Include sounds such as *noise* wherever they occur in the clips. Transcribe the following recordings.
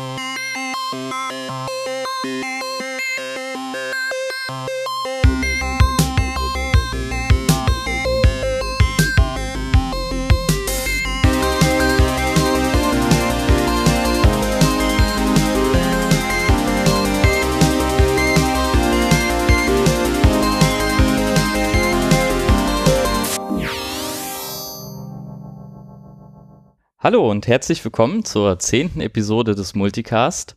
Thank you. Hallo und herzlich willkommen zur zehnten Episode des Multicast.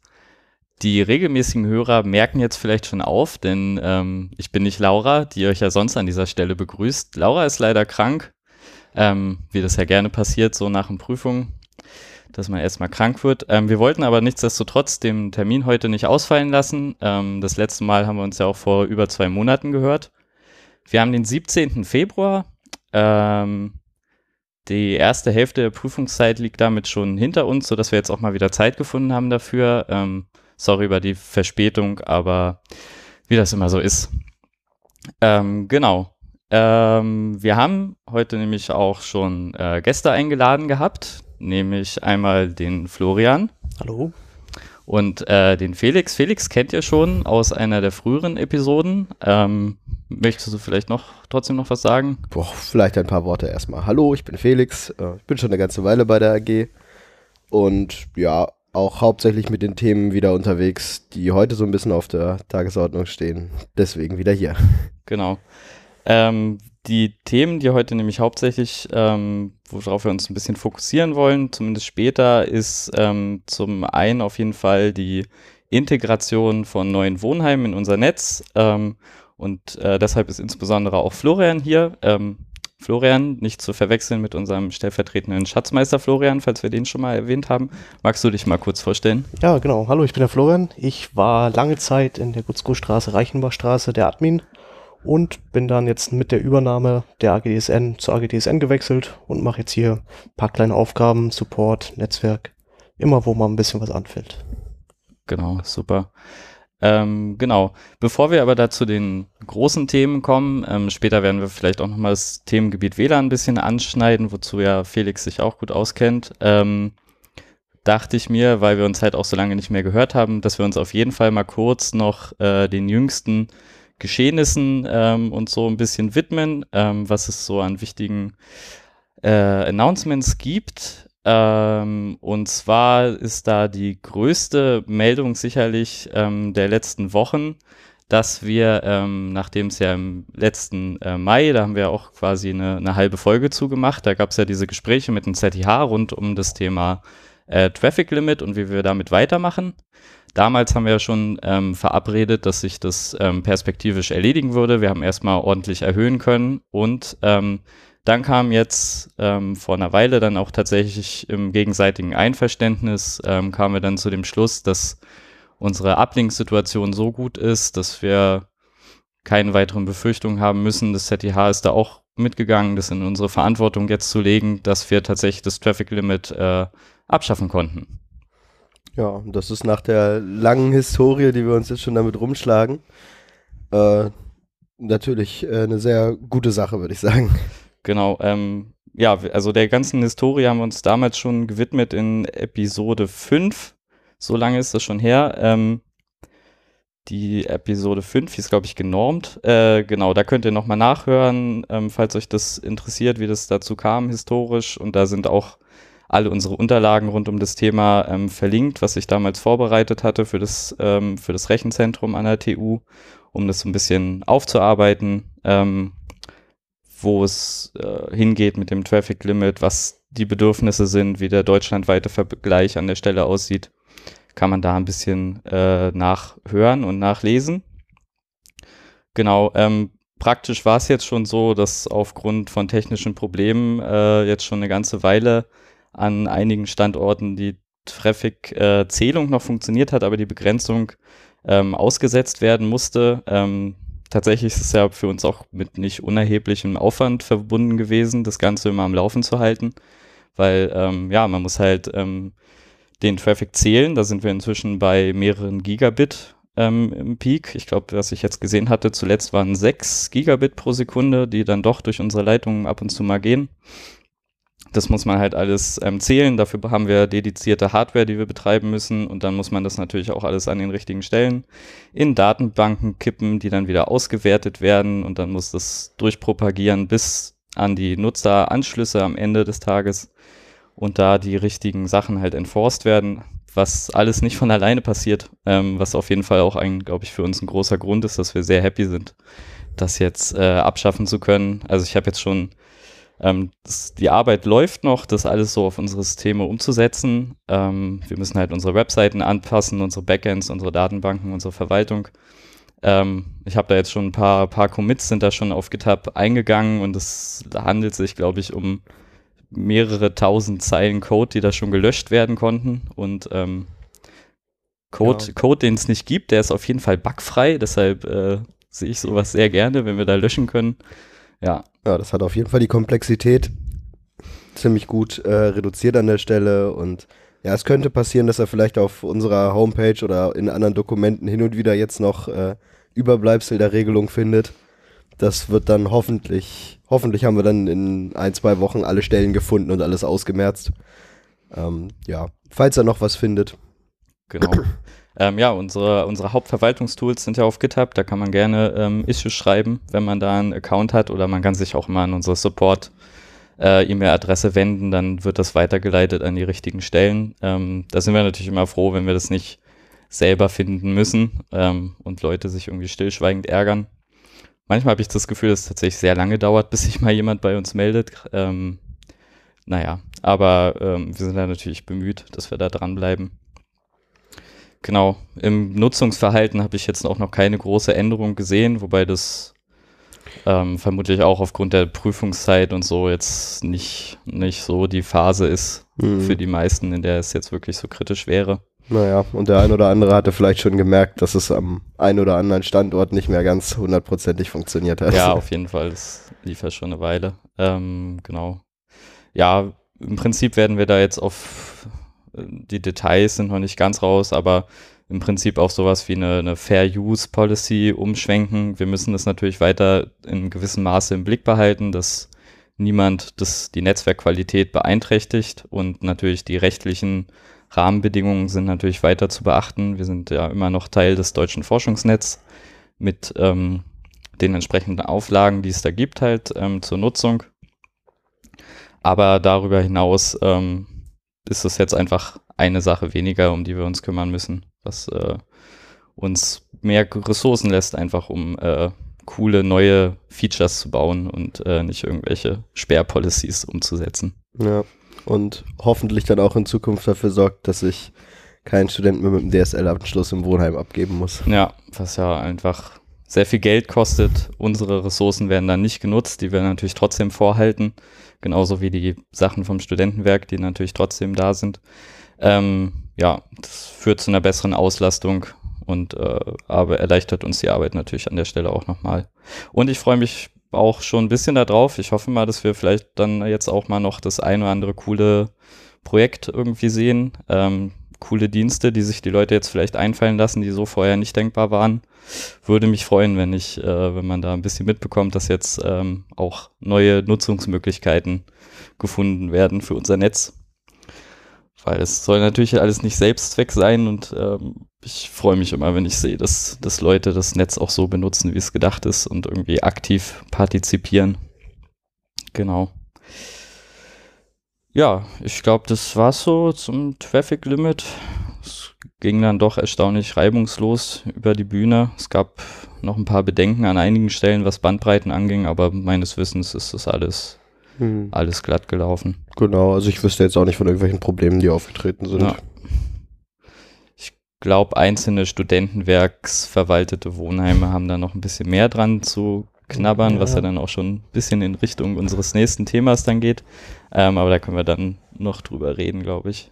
Die regelmäßigen Hörer merken jetzt vielleicht schon auf, denn ähm, ich bin nicht Laura, die euch ja sonst an dieser Stelle begrüßt. Laura ist leider krank, ähm, wie das ja gerne passiert, so nach den Prüfungen, dass man erstmal krank wird. Ähm, wir wollten aber nichtsdestotrotz den Termin heute nicht ausfallen lassen. Ähm, das letzte Mal haben wir uns ja auch vor über zwei Monaten gehört. Wir haben den 17. Februar. Ähm, die erste Hälfte der Prüfungszeit liegt damit schon hinter uns, sodass wir jetzt auch mal wieder Zeit gefunden haben dafür. Ähm, sorry über die Verspätung, aber wie das immer so ist. Ähm, genau. Ähm, wir haben heute nämlich auch schon äh, Gäste eingeladen gehabt, nämlich einmal den Florian. Hallo. Und äh, den Felix. Felix kennt ihr schon aus einer der früheren Episoden. Ähm, Möchtest du vielleicht noch trotzdem noch was sagen? Boah, vielleicht ein paar Worte erstmal. Hallo, ich bin Felix. Äh, ich bin schon eine ganze Weile bei der AG und ja, auch hauptsächlich mit den Themen wieder unterwegs, die heute so ein bisschen auf der Tagesordnung stehen. Deswegen wieder hier. Genau. Ähm, die Themen, die heute nämlich hauptsächlich, ähm, worauf wir uns ein bisschen fokussieren wollen, zumindest später, ist ähm, zum einen auf jeden Fall die Integration von neuen Wohnheimen in unser Netz ähm, und äh, deshalb ist insbesondere auch Florian hier. Ähm, Florian, nicht zu verwechseln mit unserem stellvertretenden Schatzmeister Florian, falls wir den schon mal erwähnt haben. Magst du dich mal kurz vorstellen? Ja, genau. Hallo, ich bin der Florian. Ich war lange Zeit in der Gutzko-Straße, Reichenbachstraße der Admin und bin dann jetzt mit der Übernahme der AGDSN zur AGDSN gewechselt und mache jetzt hier ein paar kleine Aufgaben, Support, Netzwerk, immer wo mal ein bisschen was anfällt. Genau, super. Ähm, genau. Bevor wir aber da zu den großen Themen kommen, ähm, später werden wir vielleicht auch nochmal das Themengebiet WLAN ein bisschen anschneiden, wozu ja Felix sich auch gut auskennt. Ähm, dachte ich mir, weil wir uns halt auch so lange nicht mehr gehört haben, dass wir uns auf jeden Fall mal kurz noch äh, den jüngsten Geschehnissen ähm, und so ein bisschen widmen, ähm, was es so an wichtigen äh, Announcements gibt. Ähm, und zwar ist da die größte Meldung sicherlich ähm, der letzten Wochen, dass wir, ähm, nachdem es ja im letzten äh, Mai, da haben wir auch quasi eine, eine halbe Folge zugemacht, da gab es ja diese Gespräche mit dem ZTH rund um das Thema äh, Traffic Limit und wie wir damit weitermachen. Damals haben wir ja schon ähm, verabredet, dass sich das ähm, perspektivisch erledigen würde. Wir haben erstmal ordentlich erhöhen können und ähm, dann kam jetzt ähm, vor einer Weile dann auch tatsächlich im gegenseitigen Einverständnis, ähm, kamen wir dann zu dem Schluss, dass unsere Ablink-Situation so gut ist, dass wir keine weiteren Befürchtungen haben müssen. Das ZTH ist da auch mitgegangen, das in unsere Verantwortung jetzt zu legen, dass wir tatsächlich das Traffic Limit äh, abschaffen konnten. Ja, das ist nach der langen Historie, die wir uns jetzt schon damit rumschlagen, äh, natürlich äh, eine sehr gute Sache, würde ich sagen. Genau, ähm, ja, also der ganzen Historie haben wir uns damals schon gewidmet in Episode 5. So lange ist das schon her. Ähm, die Episode 5 ist, glaube ich, genormt. Äh, genau, da könnt ihr nochmal nachhören, ähm, falls euch das interessiert, wie das dazu kam historisch. Und da sind auch alle unsere Unterlagen rund um das Thema ähm, verlinkt, was ich damals vorbereitet hatte für das, ähm, für das Rechenzentrum an der TU, um das so ein bisschen aufzuarbeiten. Ähm, wo es äh, hingeht mit dem Traffic Limit, was die Bedürfnisse sind, wie der deutschlandweite Vergleich an der Stelle aussieht, kann man da ein bisschen äh, nachhören und nachlesen. Genau, ähm, praktisch war es jetzt schon so, dass aufgrund von technischen Problemen äh, jetzt schon eine ganze Weile an einigen Standorten die Traffic-Zählung noch funktioniert hat, aber die Begrenzung ähm, ausgesetzt werden musste. Ähm, tatsächlich ist es ja für uns auch mit nicht unerheblichem Aufwand verbunden gewesen, das Ganze immer am Laufen zu halten, weil ähm, ja, man muss halt ähm, den Traffic zählen. Da sind wir inzwischen bei mehreren Gigabit ähm, im Peak. Ich glaube, was ich jetzt gesehen hatte, zuletzt waren 6 Gigabit pro Sekunde, die dann doch durch unsere Leitungen ab und zu mal gehen. Das muss man halt alles ähm, zählen. Dafür haben wir dedizierte Hardware, die wir betreiben müssen. Und dann muss man das natürlich auch alles an den richtigen Stellen in Datenbanken kippen, die dann wieder ausgewertet werden. Und dann muss das durchpropagieren bis an die Nutzeranschlüsse am Ende des Tages. Und da die richtigen Sachen halt enforced werden, was alles nicht von alleine passiert. Ähm, was auf jeden Fall auch ein, glaube ich, für uns ein großer Grund ist, dass wir sehr happy sind, das jetzt äh, abschaffen zu können. Also ich habe jetzt schon ähm, das, die Arbeit läuft noch, das alles so auf unsere Systeme umzusetzen. Ähm, wir müssen halt unsere Webseiten anpassen, unsere Backends, unsere Datenbanken, unsere Verwaltung. Ähm, ich habe da jetzt schon ein paar, paar Commits sind da schon auf GitHub eingegangen und es handelt sich, glaube ich, um mehrere tausend Zeilen Code, die da schon gelöscht werden konnten und ähm, Code, ja. Code den es nicht gibt, der ist auf jeden Fall bugfrei, deshalb äh, sehe ich sowas sehr gerne, wenn wir da löschen können. Ja. Ja, das hat auf jeden Fall die Komplexität ziemlich gut äh, reduziert an der Stelle und ja, es könnte passieren, dass er vielleicht auf unserer Homepage oder in anderen Dokumenten hin und wieder jetzt noch äh, Überbleibsel der Regelung findet. Das wird dann hoffentlich, hoffentlich haben wir dann in ein, zwei Wochen alle Stellen gefunden und alles ausgemerzt. Ähm, ja, falls er noch was findet. Genau. *clears throat* Ähm, ja, unsere, unsere Hauptverwaltungstools sind ja auf GitHub. Da kann man gerne ähm, Issues schreiben, wenn man da einen Account hat. Oder man kann sich auch mal an unsere Support äh, wenden. Dann wird das weitergeleitet an die richtigen Stellen. Ähm, da sind wir natürlich immer froh, wenn wir das nicht selber finden müssen ähm, und Leute sich irgendwie stillschweigend ärgern. Manchmal habe ich das Gefühl, dass es tatsächlich sehr lange dauert, bis sich mal jemand bei uns meldet. Ähm, naja, aber ähm, wir sind da natürlich bemüht, dass wir da dranbleiben genau, im Nutzungsverhalten habe ich jetzt auch noch keine große Änderung gesehen, wobei das ähm, vermutlich auch aufgrund der Prüfungszeit und so jetzt nicht, nicht so die Phase ist mhm. für die meisten, in der es jetzt wirklich so kritisch wäre. Naja, und der ein oder andere hatte vielleicht schon gemerkt, dass es am ein oder anderen Standort nicht mehr ganz hundertprozentig funktioniert hat. Ja, *laughs* auf jeden Fall. Das lief ja schon eine Weile. Ähm, genau. Ja, im Prinzip werden wir da jetzt auf die Details sind noch nicht ganz raus, aber im Prinzip auch sowas wie eine, eine Fair Use Policy umschwenken. Wir müssen das natürlich weiter in gewissem Maße im Blick behalten, dass niemand das, die Netzwerkqualität beeinträchtigt und natürlich die rechtlichen Rahmenbedingungen sind natürlich weiter zu beachten. Wir sind ja immer noch Teil des deutschen Forschungsnetzes mit ähm, den entsprechenden Auflagen, die es da gibt, halt ähm, zur Nutzung. Aber darüber hinaus ähm, ist es jetzt einfach eine Sache weniger, um die wir uns kümmern müssen, was äh, uns mehr Ressourcen lässt, einfach um äh, coole neue Features zu bauen und äh, nicht irgendwelche Sperrpolicies umzusetzen. Ja, und hoffentlich dann auch in Zukunft dafür sorgt, dass ich keinen Studenten mehr mit dem DSL-Abschluss im Wohnheim abgeben muss. Ja, was ja einfach sehr viel Geld kostet. Unsere Ressourcen werden dann nicht genutzt, die wir natürlich trotzdem vorhalten. Genauso wie die Sachen vom Studentenwerk, die natürlich trotzdem da sind. Ähm, ja, das führt zu einer besseren Auslastung und äh, aber erleichtert uns die Arbeit natürlich an der Stelle auch nochmal. Und ich freue mich auch schon ein bisschen darauf. Ich hoffe mal, dass wir vielleicht dann jetzt auch mal noch das ein oder andere coole Projekt irgendwie sehen. Ähm, coole Dienste, die sich die Leute jetzt vielleicht einfallen lassen, die so vorher nicht denkbar waren. Würde mich freuen, wenn ich, äh, wenn man da ein bisschen mitbekommt, dass jetzt ähm, auch neue Nutzungsmöglichkeiten gefunden werden für unser Netz. Weil es soll natürlich alles nicht Selbstzweck sein und ähm, ich freue mich immer, wenn ich sehe, dass, dass Leute das Netz auch so benutzen, wie es gedacht ist und irgendwie aktiv partizipieren. Genau. Ja, ich glaube, das war's so zum Traffic Limit. Es ging dann doch erstaunlich reibungslos über die Bühne. Es gab noch ein paar Bedenken an einigen Stellen, was Bandbreiten anging, aber meines Wissens ist das alles, hm. alles glatt gelaufen. Genau, also ich wüsste jetzt auch nicht von irgendwelchen Problemen, die aufgetreten sind. Ja. Ich glaube, einzelne studentenwerksverwaltete Wohnheime haben da noch ein bisschen mehr dran zu knabbern, ja. was ja dann auch schon ein bisschen in Richtung unseres nächsten Themas dann geht. Ähm, aber da können wir dann noch drüber reden, glaube ich.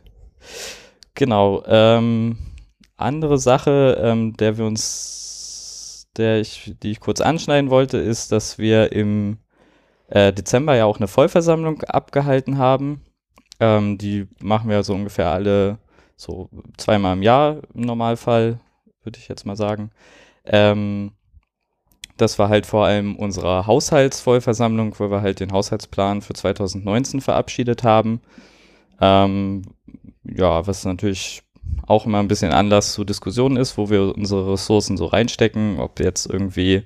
Genau. Ähm, andere Sache, ähm, der wir uns, der ich, die ich kurz anschneiden wollte, ist, dass wir im äh, Dezember ja auch eine Vollversammlung abgehalten haben. Ähm, die machen wir so ungefähr alle so zweimal im Jahr im Normalfall, würde ich jetzt mal sagen. Ähm, das war halt vor allem unsere Haushaltsvollversammlung, wo wir halt den Haushaltsplan für 2019 verabschiedet haben. Ähm, ja, was natürlich auch immer ein bisschen Anlass zu Diskussionen ist, wo wir unsere Ressourcen so reinstecken, ob jetzt irgendwie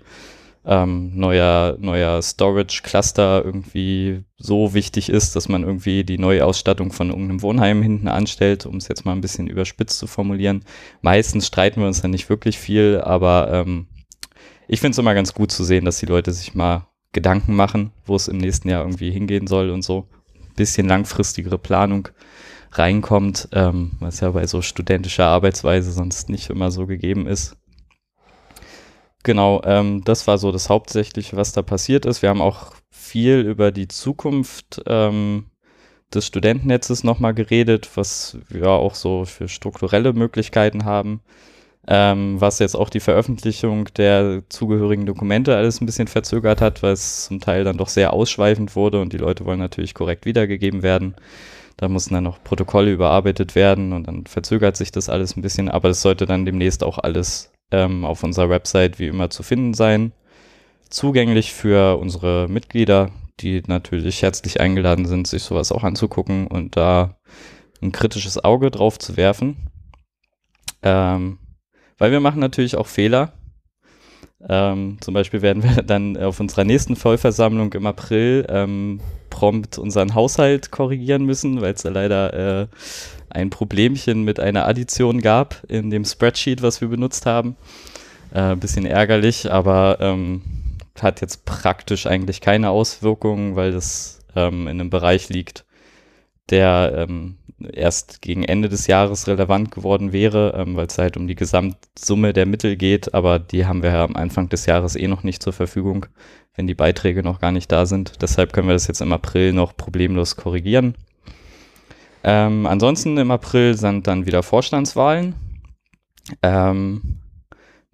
ähm, neuer, neuer Storage-Cluster irgendwie so wichtig ist, dass man irgendwie die neue Ausstattung von irgendeinem Wohnheim hinten anstellt, um es jetzt mal ein bisschen überspitzt zu formulieren. Meistens streiten wir uns dann nicht wirklich viel, aber ähm, ich finde es immer ganz gut zu sehen, dass die Leute sich mal Gedanken machen, wo es im nächsten Jahr irgendwie hingehen soll und so. Ein bisschen langfristigere Planung reinkommt, ähm, was ja bei so studentischer Arbeitsweise sonst nicht immer so gegeben ist. Genau, ähm, das war so das Hauptsächliche, was da passiert ist. Wir haben auch viel über die Zukunft ähm, des Studentennetzes nochmal geredet, was wir auch so für strukturelle Möglichkeiten haben, ähm, was jetzt auch die Veröffentlichung der zugehörigen Dokumente alles ein bisschen verzögert hat, weil es zum Teil dann doch sehr ausschweifend wurde und die Leute wollen natürlich korrekt wiedergegeben werden. Da mussten dann noch Protokolle überarbeitet werden und dann verzögert sich das alles ein bisschen, aber es sollte dann demnächst auch alles ähm, auf unserer Website wie immer zu finden sein. Zugänglich für unsere Mitglieder, die natürlich herzlich eingeladen sind, sich sowas auch anzugucken und da ein kritisches Auge drauf zu werfen. Ähm, weil wir machen natürlich auch Fehler. Ähm, zum Beispiel werden wir *laughs* dann auf unserer nächsten Vollversammlung im April ähm, prompt unseren Haushalt korrigieren müssen, weil es da leider äh, ein Problemchen mit einer Addition gab in dem Spreadsheet, was wir benutzt haben. Äh, bisschen ärgerlich, aber ähm, hat jetzt praktisch eigentlich keine Auswirkungen, weil das ähm, in einem Bereich liegt, der ähm, erst gegen Ende des Jahres relevant geworden wäre, ähm, weil es halt um die Gesamtsumme der Mittel geht, aber die haben wir ja am Anfang des Jahres eh noch nicht zur Verfügung, wenn die Beiträge noch gar nicht da sind. Deshalb können wir das jetzt im April noch problemlos korrigieren. Ähm, ansonsten im April sind dann wieder Vorstandswahlen. Ähm,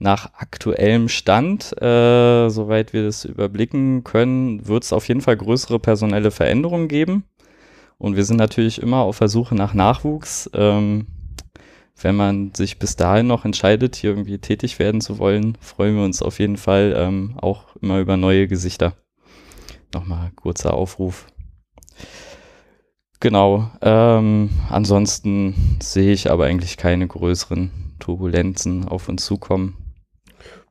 nach aktuellem Stand, äh, soweit wir das überblicken können, wird es auf jeden Fall größere personelle Veränderungen geben. Und wir sind natürlich immer auf der Suche nach Nachwuchs. Ähm, wenn man sich bis dahin noch entscheidet, hier irgendwie tätig werden zu wollen, freuen wir uns auf jeden Fall ähm, auch immer über neue Gesichter. Nochmal kurzer Aufruf. Genau. Ähm, ansonsten sehe ich aber eigentlich keine größeren Turbulenzen auf uns zukommen.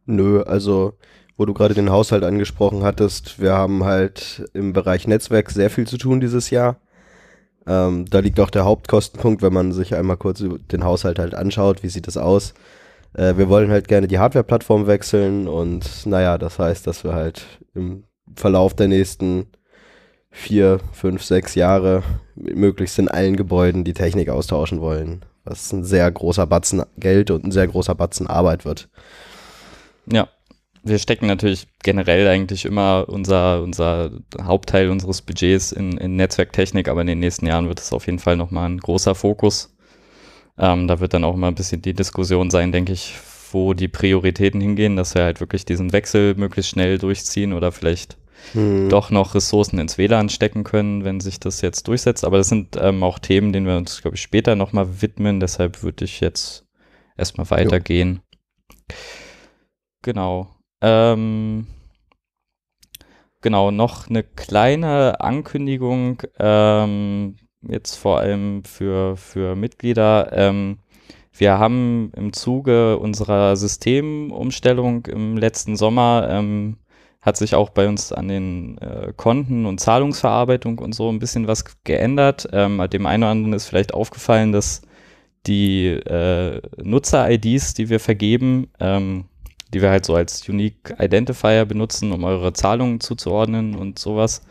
Nö, also wo du gerade den Haushalt angesprochen hattest, wir haben halt im Bereich Netzwerk sehr viel zu tun dieses Jahr. Ähm, da liegt auch der Hauptkostenpunkt, wenn man sich einmal kurz den Haushalt halt anschaut, wie sieht das aus. Äh, wir wollen halt gerne die Hardware-Plattform wechseln und naja, das heißt, dass wir halt im Verlauf der nächsten vier, fünf, sechs Jahre möglichst in allen Gebäuden die Technik austauschen wollen. Was ein sehr großer Batzen Geld und ein sehr großer Batzen Arbeit wird. Ja, wir stecken natürlich generell eigentlich immer unser, unser Hauptteil unseres Budgets in, in Netzwerktechnik, aber in den nächsten Jahren wird es auf jeden Fall nochmal ein großer Fokus. Ähm, da wird dann auch immer ein bisschen die Diskussion sein, denke ich, wo die Prioritäten hingehen, dass wir halt wirklich diesen Wechsel möglichst schnell durchziehen oder vielleicht hm. doch noch Ressourcen ins WLAN stecken können, wenn sich das jetzt durchsetzt. Aber das sind ähm, auch Themen, denen wir uns, glaube ich, später nochmal widmen. Deshalb würde ich jetzt erstmal weitergehen. Jo. Genau. Ähm, genau, noch eine kleine Ankündigung, ähm, jetzt vor allem für, für Mitglieder. Ähm, wir haben im Zuge unserer Systemumstellung im letzten Sommer ähm, hat sich auch bei uns an den äh, Konten und Zahlungsverarbeitung und so ein bisschen was geändert. Ähm, dem einen oder anderen ist vielleicht aufgefallen, dass die äh, Nutzer-IDs, die wir vergeben, ähm, die wir halt so als Unique Identifier benutzen, um eure Zahlungen zuzuordnen und sowas,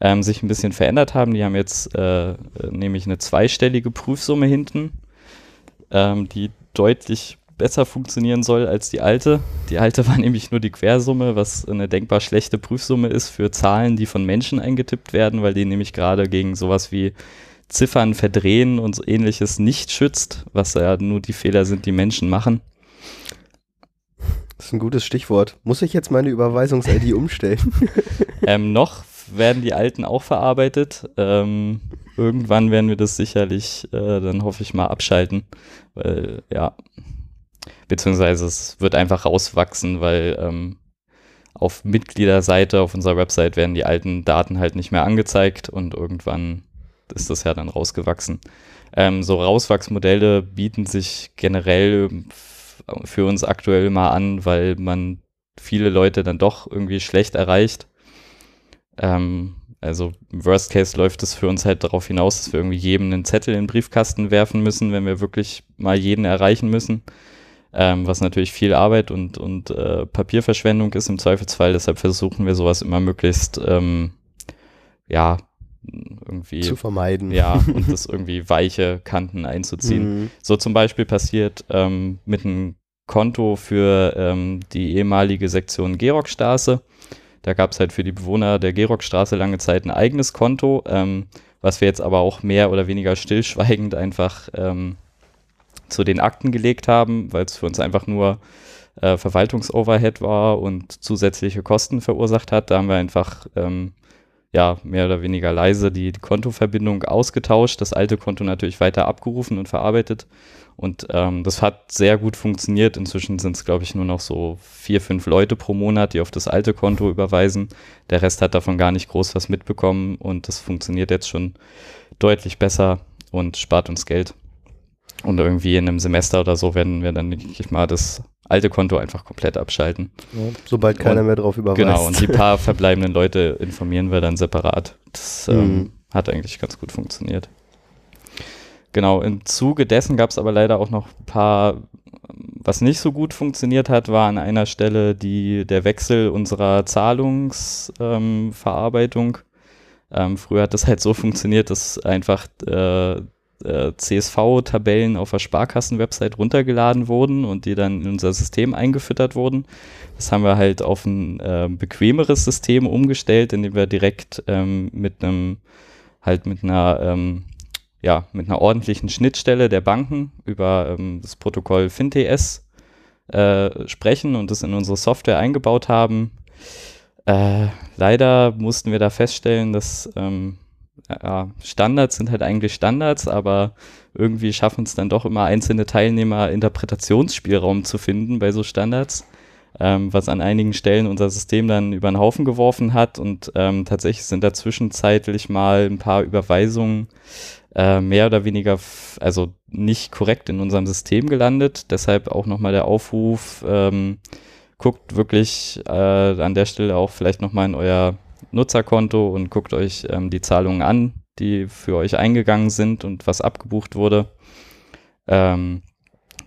ähm, sich ein bisschen verändert haben. Die haben jetzt äh, nämlich eine zweistellige Prüfsumme hinten, ähm, die deutlich besser funktionieren soll als die alte. Die alte *laughs* war nämlich nur die Quersumme, was eine denkbar schlechte Prüfsumme ist für Zahlen, die von Menschen eingetippt werden, weil die nämlich gerade gegen sowas wie Ziffern verdrehen und so ähnliches nicht schützt, was ja nur die Fehler sind, die Menschen machen. Das ist ein gutes Stichwort. Muss ich jetzt meine Überweisungs-ID *laughs* umstellen? ähm, noch werden die alten auch verarbeitet. Ähm, irgendwann werden wir das sicherlich, äh, dann hoffe ich mal, abschalten. Weil, ja, beziehungsweise es wird einfach rauswachsen, weil ähm, auf Mitgliederseite auf unserer Website werden die alten Daten halt nicht mehr angezeigt und irgendwann ist das ja dann rausgewachsen. Ähm, so Rauswachsmodelle bieten sich generell für uns aktuell mal an, weil man viele Leute dann doch irgendwie schlecht erreicht. Ähm, also im Worst Case läuft es für uns halt darauf hinaus, dass wir irgendwie jedem einen Zettel in den Briefkasten werfen müssen, wenn wir wirklich mal jeden erreichen müssen. Ähm, was natürlich viel Arbeit und, und äh, Papierverschwendung ist im Zweifelsfall. Deshalb versuchen wir sowas immer möglichst, ähm, ja, irgendwie zu vermeiden. Ja, *laughs* und das irgendwie weiche Kanten einzuziehen. Mhm. So zum Beispiel passiert ähm, mit einem Konto für ähm, die ehemalige Sektion Gerockstraße. Da gab es halt für die Bewohner der Gerockstraße lange Zeit ein eigenes Konto, ähm, was wir jetzt aber auch mehr oder weniger stillschweigend einfach ähm, zu den Akten gelegt haben, weil es für uns einfach nur äh, Verwaltungsoverhead war und zusätzliche Kosten verursacht hat. Da haben wir einfach ähm, ja, mehr oder weniger leise die, die, Kontoverbindung ausgetauscht, das alte Konto natürlich weiter abgerufen und verarbeitet. Und ähm, das hat sehr gut funktioniert. Inzwischen sind es, glaube ich, nur noch so vier, fünf Leute pro Monat, die auf das alte Konto überweisen. Der Rest hat davon gar nicht groß was mitbekommen und das funktioniert jetzt schon deutlich besser und spart uns Geld. Und irgendwie in einem Semester oder so werden wir dann, denke ich mal, das alte Konto einfach komplett abschalten. Ja, sobald keiner und, mehr drauf überweist. Genau, und die paar verbleibenden Leute informieren wir dann separat. Das ähm, mhm. hat eigentlich ganz gut funktioniert. Genau, im Zuge dessen gab es aber leider auch noch ein paar, was nicht so gut funktioniert hat, war an einer Stelle die, der Wechsel unserer Zahlungsverarbeitung. Ähm, ähm, früher hat das halt so funktioniert, dass einfach äh, äh, CSV-Tabellen auf der Sparkassen-Website runtergeladen wurden und die dann in unser System eingefüttert wurden. Das haben wir halt auf ein äh, bequemeres System umgestellt, indem wir direkt ähm, mit einem halt mit einer ähm, ja mit einer ordentlichen Schnittstelle der Banken über ähm, das Protokoll FinTS äh, sprechen und das in unsere Software eingebaut haben. Äh, leider mussten wir da feststellen, dass ähm, ja, Standards sind halt eigentlich Standards, aber irgendwie schaffen es dann doch immer einzelne Teilnehmer Interpretationsspielraum zu finden bei so Standards, ähm, was an einigen Stellen unser System dann über den Haufen geworfen hat und ähm, tatsächlich sind da zwischenzeitlich mal ein paar Überweisungen äh, mehr oder weniger, also nicht korrekt in unserem System gelandet. Deshalb auch nochmal der Aufruf, ähm, guckt wirklich äh, an der Stelle auch vielleicht nochmal in euer Nutzerkonto und guckt euch ähm, die Zahlungen an, die für euch eingegangen sind und was abgebucht wurde. Ähm,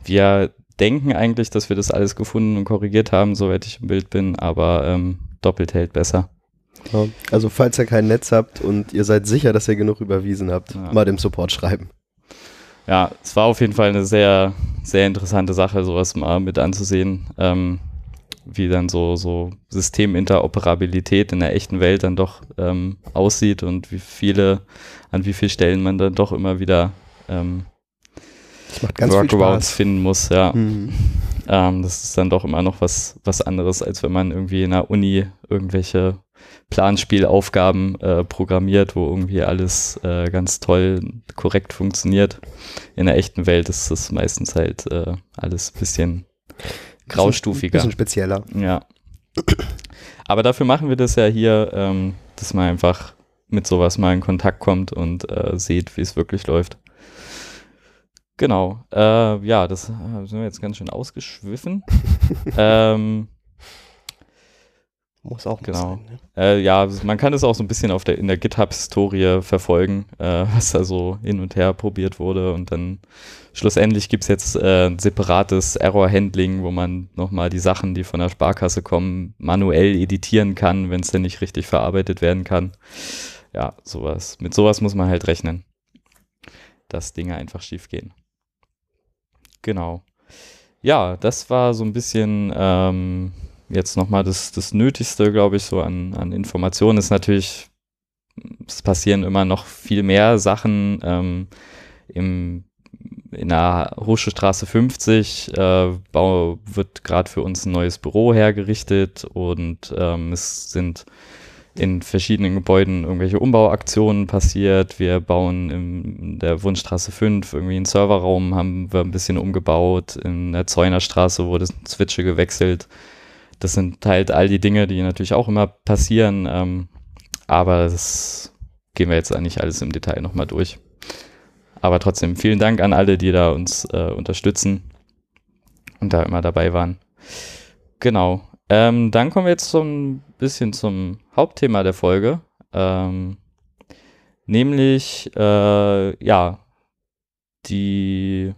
wir denken eigentlich, dass wir das alles gefunden und korrigiert haben, soweit ich im Bild bin, aber ähm, doppelt hält besser. Ja, also falls ihr kein Netz habt und ihr seid sicher, dass ihr genug überwiesen habt, ja. mal dem Support schreiben. Ja, es war auf jeden Fall eine sehr, sehr interessante Sache, sowas mal mit anzusehen. Ähm, wie dann so, so Systeminteroperabilität in der echten Welt dann doch ähm, aussieht und wie viele, an wie vielen Stellen man dann doch immer wieder ähm, Workarounds finden muss, ja. Mhm. Ähm, das ist dann doch immer noch was, was anderes, als wenn man irgendwie in der Uni irgendwelche Planspielaufgaben äh, programmiert, wo irgendwie alles äh, ganz toll, korrekt funktioniert. In der echten Welt ist das meistens halt äh, alles ein bisschen graustufiger. Bisschen spezieller. Ja. Aber dafür machen wir das ja hier, ähm, dass man einfach mit sowas mal in Kontakt kommt und äh, sieht, wie es wirklich läuft. Genau. Äh, ja, das äh, sind wir jetzt ganz schön ausgeschwiffen. *laughs* ähm, muss auch genau. Sein, ne? äh, ja, man kann es auch so ein bisschen auf der, in der GitHub-Historie verfolgen, äh, *laughs* was da so hin und her probiert wurde. Und dann schlussendlich gibt es jetzt äh, ein separates Error-Handling, wo man nochmal die Sachen, die von der Sparkasse kommen, manuell editieren kann, wenn es denn nicht richtig verarbeitet werden kann. Ja, sowas. Mit sowas muss man halt rechnen, dass Dinge einfach schief gehen. Genau. Ja, das war so ein bisschen ähm, jetzt nochmal das, das Nötigste, glaube ich, so an, an Informationen ist natürlich, es passieren immer noch viel mehr Sachen. Ähm, im, in der Hochschulstraße 50 äh, bau, wird gerade für uns ein neues Büro hergerichtet und ähm, es sind in verschiedenen Gebäuden irgendwelche Umbauaktionen passiert. Wir bauen in der Wunschstraße 5 irgendwie einen Serverraum, haben wir ein bisschen umgebaut. In der Zäunerstraße wurde Switche gewechselt das sind halt all die Dinge, die natürlich auch immer passieren, ähm, aber das gehen wir jetzt eigentlich alles im Detail nochmal durch. Aber trotzdem vielen Dank an alle, die da uns äh, unterstützen und da immer dabei waren. Genau. Ähm, dann kommen wir jetzt so ein bisschen zum Hauptthema der Folge. Ähm, nämlich, äh, ja, die,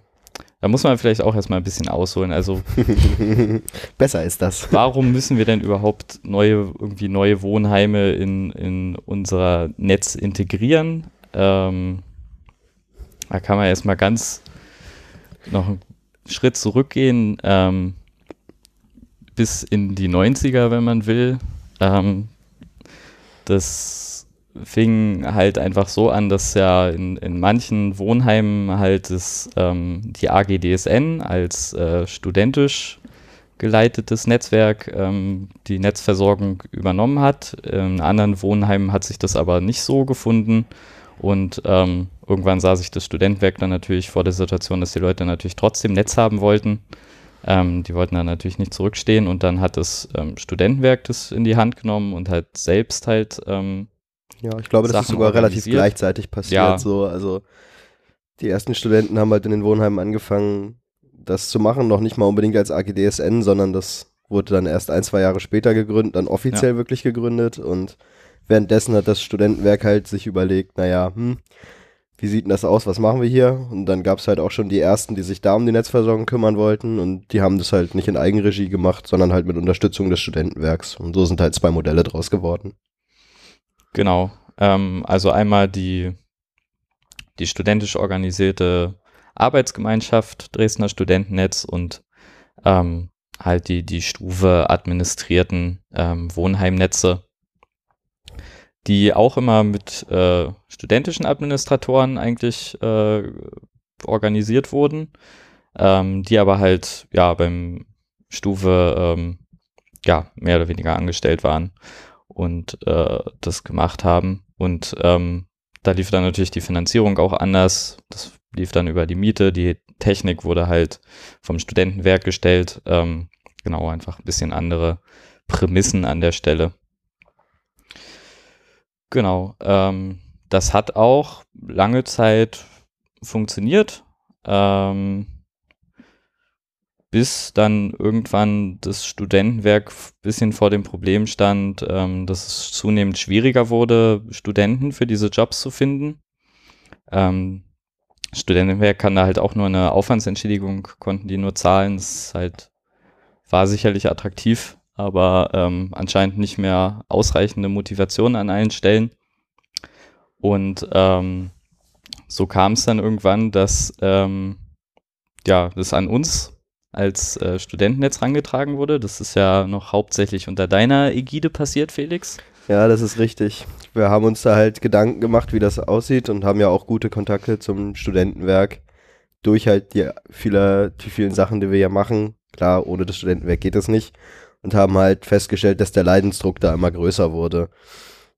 da muss man vielleicht auch erstmal ein bisschen ausholen. Also, *laughs* Besser ist das. warum müssen wir denn überhaupt neue, irgendwie neue Wohnheime in, in unser Netz integrieren? Ähm, da kann man erstmal ganz noch einen Schritt zurückgehen, ähm, bis in die 90er, wenn man will. Ähm, das fing halt einfach so an, dass ja in, in manchen Wohnheimen halt das, ähm, die AGDSN als äh, studentisch geleitetes Netzwerk ähm, die Netzversorgung übernommen hat. In anderen Wohnheimen hat sich das aber nicht so gefunden. Und ähm, irgendwann sah sich das Studentenwerk dann natürlich vor der Situation, dass die Leute natürlich trotzdem Netz haben wollten. Ähm, die wollten dann natürlich nicht zurückstehen und dann hat das ähm, Studentenwerk das in die Hand genommen und halt selbst halt ähm, Ja, ich glaube, das ist Sachen sogar relativ gleichzeitig passiert. Ja. So, also die ersten Studenten haben halt in den Wohnheimen angefangen, das zu machen, noch nicht mal unbedingt als AGDSN, sondern das wurde dann erst ein, zwei Jahre später gegründet, dann offiziell wirklich gegründet und währenddessen hat das Studentenwerk halt sich überlegt, naja, hm, wie sieht denn das aus, was machen wir hier? Und dann gab es halt auch schon die ersten, die sich da um die Netzversorgung kümmern wollten und die haben das halt nicht in Eigenregie gemacht, sondern halt mit Unterstützung des Studentenwerks. Und so sind halt zwei Modelle draus geworden. Genau. Ähm, also einmal die, die studentisch organisierte Arbeitsgemeinschaft Dresdner Studentennetz und ähm, halt die, die Stufe administrierten ähm, Wohnheimnetze, die auch immer mit äh, studentischen Administratoren eigentlich äh, organisiert wurden, ähm, die aber halt ja beim Stufe ähm, ja mehr oder weniger angestellt waren und äh, das gemacht haben. Und ähm, da lief dann natürlich die Finanzierung auch anders. Das lief dann über die Miete. Die Technik wurde halt vom Studentenwerk gestellt. Ähm, genau, einfach ein bisschen andere Prämissen an der Stelle. Genau. Ähm, das hat auch lange Zeit funktioniert. Ähm, bis dann irgendwann das Studentenwerk ein bisschen vor dem Problem stand, ähm, dass es zunehmend schwieriger wurde, Studenten für diese Jobs zu finden. Ähm, Studentenwerk kann da halt auch nur eine Aufwandsentschädigung, konnten die nur zahlen. Das halt, war sicherlich attraktiv, aber ähm, anscheinend nicht mehr ausreichende Motivation an allen Stellen. Und ähm, so kam es dann irgendwann, dass ähm, ja, das an uns als äh, Studentennetz rangetragen wurde. Das ist ja noch hauptsächlich unter deiner Ägide passiert, Felix. Ja, das ist richtig. Wir haben uns da halt Gedanken gemacht, wie das aussieht und haben ja auch gute Kontakte zum Studentenwerk durch halt die, viele, die vielen Sachen, die wir ja machen. Klar, ohne das Studentenwerk geht das nicht. Und haben halt festgestellt, dass der Leidensdruck da immer größer wurde.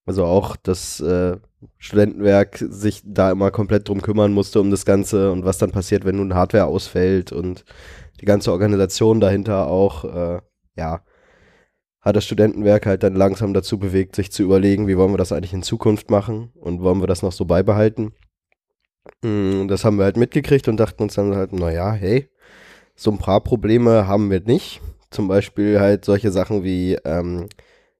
Also auch das äh, Studentenwerk sich da immer komplett drum kümmern musste um das Ganze und was dann passiert, wenn nun Hardware ausfällt und die ganze Organisation dahinter auch, äh, ja, hat das Studentenwerk halt dann langsam dazu bewegt, sich zu überlegen, wie wollen wir das eigentlich in Zukunft machen und wollen wir das noch so beibehalten. Mm, Das haben wir halt mitgekriegt und dachten uns dann halt, naja, hey, so ein paar Probleme haben wir nicht. Zum Beispiel halt solche Sachen wie, ähm,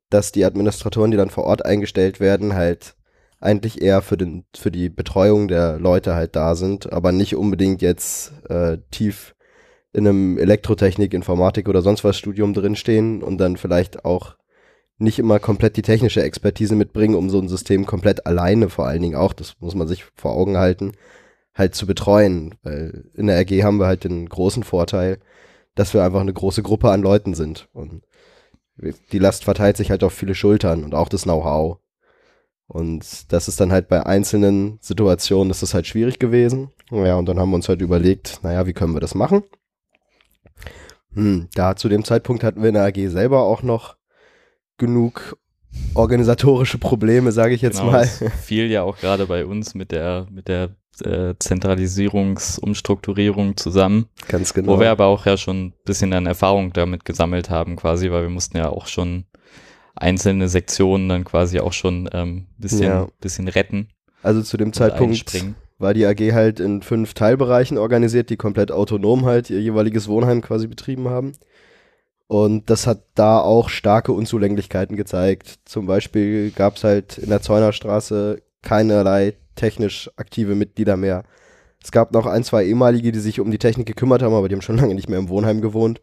dass die Administratoren, die dann vor Ort eingestellt werden, halt eigentlich eher für, den, für die Betreuung der Leute halt da sind, aber nicht unbedingt jetzt äh, tief in einem Elektrotechnik, Informatik oder sonst was Studium drinstehen und dann vielleicht auch nicht immer komplett die technische Expertise mitbringen, um so ein System komplett alleine vor allen Dingen auch, das muss man sich vor Augen halten, halt zu betreuen. Weil in der RG haben wir halt den großen Vorteil, dass wir einfach eine große Gruppe an Leuten sind. Und die Last verteilt sich halt auf viele Schultern und auch das Know-how. Und das ist dann halt bei einzelnen Situationen, ist das halt schwierig gewesen. Ja, und dann haben wir uns halt überlegt, naja, wie können wir das machen? Hm, da zu dem Zeitpunkt hatten wir in der AG selber auch noch genug organisatorische Probleme, sage ich jetzt Genau, mal. es fiel ja auch gerade bei uns mit der, mit der äh, Zentralisierungsumstrukturierung zusammen. Ganz genau. Wo wir aber auch ja schon ein bisschen an Erfahrung damit gesammelt haben, quasi, weil wir mussten ja auch schon einzelne Sektionen dann quasi auch schon ähm, bisschen, Ja. bisschen retten. also zu dem Zeitpunkt war die AG halt in fünf Teilbereichen organisiert, die komplett autonom halt ihr jeweiliges Wohnheim quasi betrieben haben. Und das hat da auch starke Unzulänglichkeiten gezeigt. Zum Beispiel gab es halt in der Zeunerstraße keinerlei technisch aktive Mitglieder mehr. Es gab noch ein, zwei ehemalige, die sich um die Technik gekümmert haben, aber die haben schon *laughs* lange nicht mehr im Wohnheim gewohnt.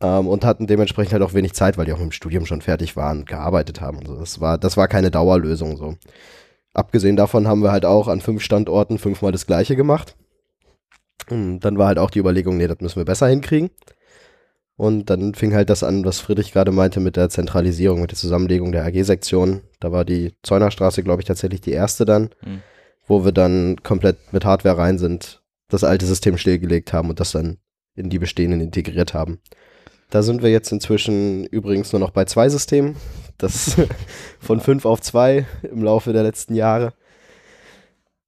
Ähm, und hatten dementsprechend halt auch wenig Zeit, weil die auch dem Studium schon fertig waren und gearbeitet haben. Und so. das, war, das war keine Dauerlösung so. Abgesehen davon haben wir halt auch an fünf Standorten fünfmal das gleiche gemacht. Und dann war halt auch die Überlegung, nee, das müssen wir besser hinkriegen. Und dann fing halt das an, was Friedrich gerade meinte mit der Zentralisierung, mit der Zusammenlegung der AG-Sektion. Da war die Zeunerstraße, glaube ich, tatsächlich die erste dann, Mhm. wo wir dann komplett mit Hardware rein sind, das alte System stillgelegt haben und das dann in die bestehenden integriert haben. Da sind wir jetzt inzwischen übrigens nur noch bei zwei Systemen. Das *laughs* von fünf auf zwei im Laufe der letzten Jahre.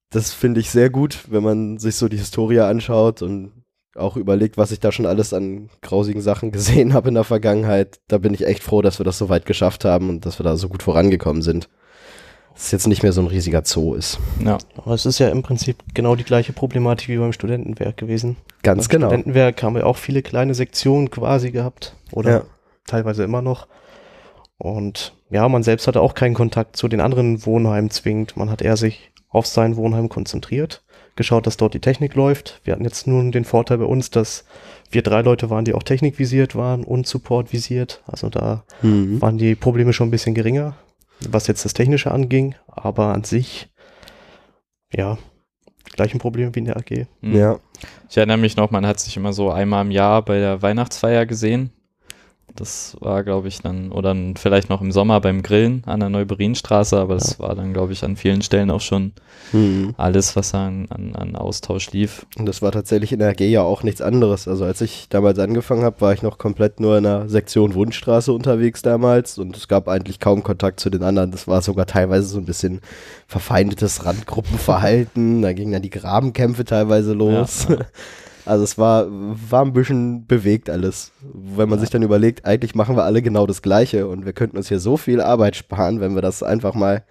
Das finde ich sehr gut, wenn man sich so die Historie anschaut und auch überlegt, was ich da schon alles an grausigen Sachen *laughs* gesehen habe in der Vergangenheit. Da bin ich echt froh, dass wir das so weit geschafft haben und dass wir da so gut vorangekommen sind. Dass es jetzt nicht mehr so ein riesiger Zoo ist. Ja, Aber es ist ja im Prinzip genau die gleiche Problematik wie beim Studentenwerk gewesen. Ganz beim genau. Studentenwerk haben wir auch viele kleine Sektionen quasi gehabt. Oder Ja. teilweise immer noch. Und ja, man selbst hatte auch keinen Kontakt zu den anderen Wohnheimen zwingend. Man hat eher sich auf sein Wohnheim konzentriert, geschaut, dass dort die Technik läuft. Wir hatten jetzt nun den Vorteil bei uns, dass wir drei Leute waren, die auch technikvisiert waren und Support visiert. Also da Mhm. waren die Probleme schon ein bisschen geringer, was jetzt das Technische anging. Aber an sich, ja, die gleichen Probleme wie in der AG. Mhm. Ja. Ich erinnere mich noch, man hat sich immer so einmal im Jahr bei der Weihnachtsfeier gesehen. Das war, glaube ich, dann, oder dann vielleicht noch im Sommer beim Grillen an der Neuberienstraße, aber das war dann, glaube ich, an vielen Stellen auch schon Mhm. alles, was an, an, an Austausch lief. Und das war tatsächlich in der AG ja auch nichts anderes. Also als ich damals angefangen habe, war ich noch komplett nur in der Sektion Wundstraße unterwegs damals und es gab eigentlich kaum Kontakt zu den anderen. Das war sogar teilweise so ein bisschen verfeindetes Randgruppenverhalten. da gingen dann die Grabenkämpfe teilweise los. Ja, ja. *laughs* Also es war, war ein bisschen bewegt alles. Wenn man Ja. sich dann überlegt, eigentlich machen wir alle genau das Gleiche und wir könnten uns hier so viel Arbeit sparen, wenn wir das einfach mal ein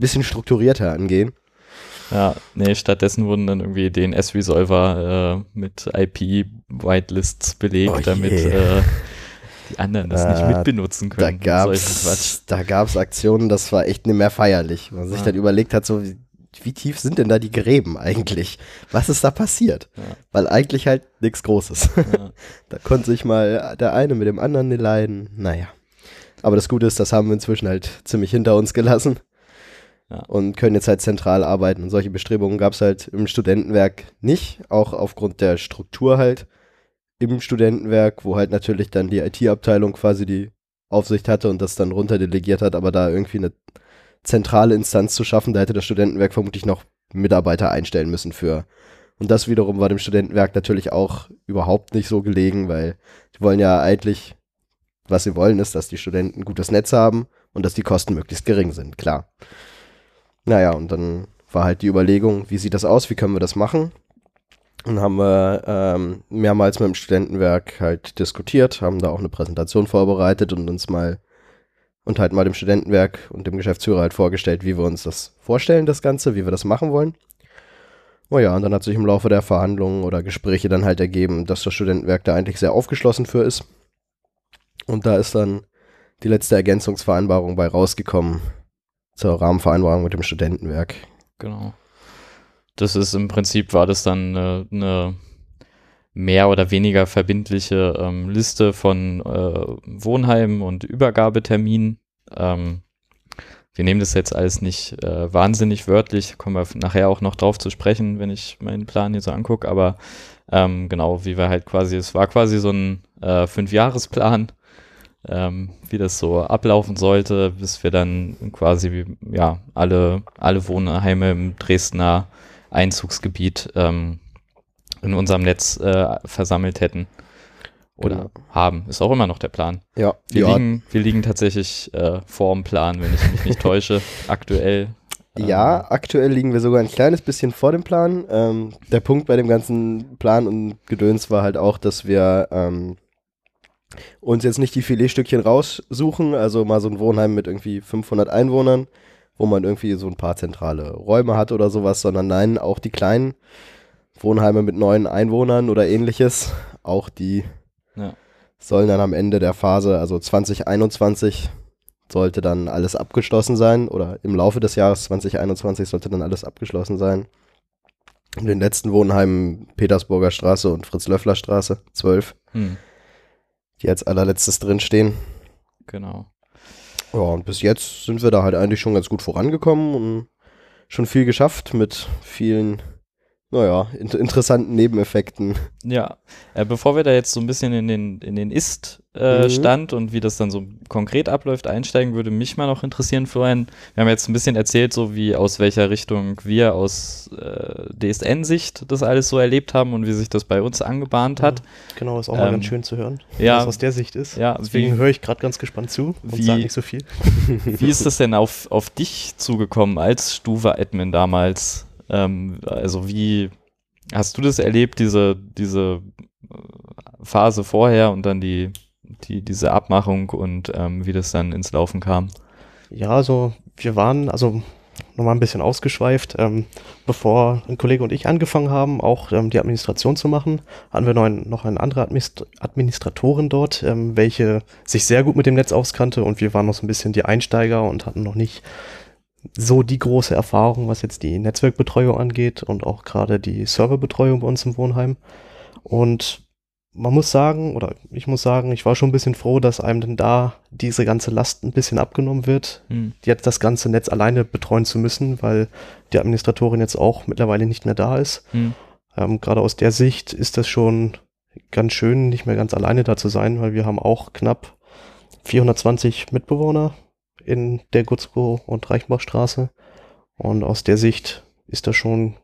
bisschen strukturierter angehen. Ja, nee, stattdessen wurden dann irgendwie DNS-Resolver äh, mit IP-Whitelists belegt, Oh damit äh, die anderen das nicht Äh, mitbenutzen Da können. Gab's, da gab's Aktionen, das war echt nicht mehr feierlich. Man sich dann überlegt hat, so wie, wie tief sind denn da die Gräben eigentlich? Was ist da passiert? Ja. Weil eigentlich halt nichts Großes. Ja. *laughs* da konnte sich mal der eine mit dem anderen nicht leiden. Naja. Aber das Gute ist, das haben wir inzwischen halt ziemlich hinter uns gelassen. Ja. Und können jetzt halt zentral arbeiten. Und solche Bestrebungen gab's halt im Studentenwerk nicht, auch aufgrund der Struktur halt im Studentenwerk, wo halt natürlich dann die IT-Abteilung quasi die Aufsicht hatte und das dann runterdelegiert hat, aber da irgendwie eine zentrale Instanz zu schaffen, da hätte das Studentenwerk vermutlich noch Mitarbeiter einstellen müssen für. Und das wiederum war dem Studentenwerk natürlich auch überhaupt nicht so gelegen, weil die wollen ja eigentlich, was sie wollen, ist, dass die Studenten ein gutes Netz haben und dass die Kosten möglichst gering sind, klar. Naja, und dann war halt die Überlegung, wie sieht das aus, wie können wir das machen? Und haben wir ähm, mehrmals mit dem Studentenwerk halt diskutiert, haben da auch eine Präsentation vorbereitet und uns mal und halt mal dem Studentenwerk und dem Geschäftsführer halt vorgestellt, wie wir uns das vorstellen, das Ganze, wie wir das machen wollen. Oh ja, und dann hat sich im Laufe der Verhandlungen oder Gespräche dann halt ergeben, dass das Studentenwerk da eigentlich sehr aufgeschlossen für ist. Und da ist dann die letzte Ergänzungsvereinbarung bei rausgekommen zur Rahmenvereinbarung mit dem Studentenwerk. Genau. Das ist im Prinzip war das dann eine, eine mehr oder weniger verbindliche ähm, Liste von äh, Wohnheimen und Übergabeterminen. Ähm, wir nehmen das jetzt alles nicht äh, wahnsinnig wörtlich, kommen wir nachher auch noch drauf zu sprechen, wenn ich meinen Plan hier so angucke, aber ähm, genau, wie wir halt quasi, es war quasi so ein äh, Fünfjahresplan, ähm, wie das so ablaufen sollte, bis wir dann quasi ja alle alle Wohnheime im Dresdner Einzugsgebiet ähm, in unserem Netz äh, versammelt hätten oder Genau. haben. Ist auch immer noch der Plan. Ja, Wir, ja liegen, wir liegen tatsächlich äh, vor dem Plan, wenn ich mich nicht täusche, *laughs* aktuell. Ja, Ähm, aktuell liegen wir sogar ein kleines bisschen vor dem Plan. Ähm, der Punkt bei dem ganzen Plan und Gedöns war halt auch, dass wir ähm, uns jetzt nicht die Filetstückchen raussuchen, also mal so ein Wohnheim mit irgendwie 500 Einwohnern, wo man irgendwie so ein paar zentrale Räume hat oder sowas, sondern nein, auch die kleinen Wohnheime mit neun Einwohnern oder ähnliches, auch die Ja. sollen dann am Ende der Phase, also 2021, sollte dann alles abgeschlossen sein oder im Laufe des Jahres 2021 sollte dann alles abgeschlossen sein. In den letzten Wohnheimen Petersburger Straße und Fritz-Löffler Straße 12, hm, die als allerletztes drinstehen. genau. Ja, und bis jetzt sind wir da halt eigentlich schon ganz gut vorangekommen und schon viel geschafft mit vielen, naja, in interessanten Nebeneffekten. Ja, äh, bevor wir da jetzt so ein bisschen in den, in den Mhm. Ist-Stand und wie das dann so konkret abläuft einsteigen, würde mich mal noch interessieren, Florian. Wir haben jetzt ein bisschen erzählt, so wie aus welcher Richtung wir aus äh, DSN-Sicht das alles so erlebt haben und wie sich das bei uns angebahnt hat. Genau, ist auch mal Ähm, ganz schön zu hören, ja. das aus der Sicht ist. Ja, Deswegen höre ich gerade ganz gespannt zu und Wie- sage nicht so viel. *laughs* Wie ist das denn auf, auf dich zugekommen als Stuva-Admin damals? Ähm, also wie hast du das erlebt, diese, diese äh, Phase vorher und dann die, die, diese Abmachung und ähm, wie das dann ins Laufen kam? Ja, also wir waren, also nochmal ein bisschen ausgeschweift, ähm, bevor ein Kollege und ich angefangen haben, auch ähm, die Administration zu machen, hatten wir noch, ein, noch eine andere Administ Administratorin dort, ähm, welche sich sehr gut mit dem Netz auskannte und wir waren noch so ein bisschen die Einsteiger und hatten noch nicht so die große Erfahrung, was jetzt die Netzwerkbetreuung angeht und auch gerade die Serverbetreuung bei uns im Wohnheim. Und man muss sagen, oder ich muss sagen, ich war schon ein bisschen froh, dass einem denn da diese ganze Last ein bisschen abgenommen wird, Hm. jetzt das ganze Netz alleine betreuen zu müssen, weil die Administratorin jetzt auch mittlerweile nicht mehr da ist. Hm. Ähm, Gerade aus der Sicht ist das schon ganz schön, nicht mehr ganz alleine da zu sein, weil wir haben auch knapp 420 Mitbewohner in der Gutzko- und Reichenbachstraße. Und aus der Sicht ist das schon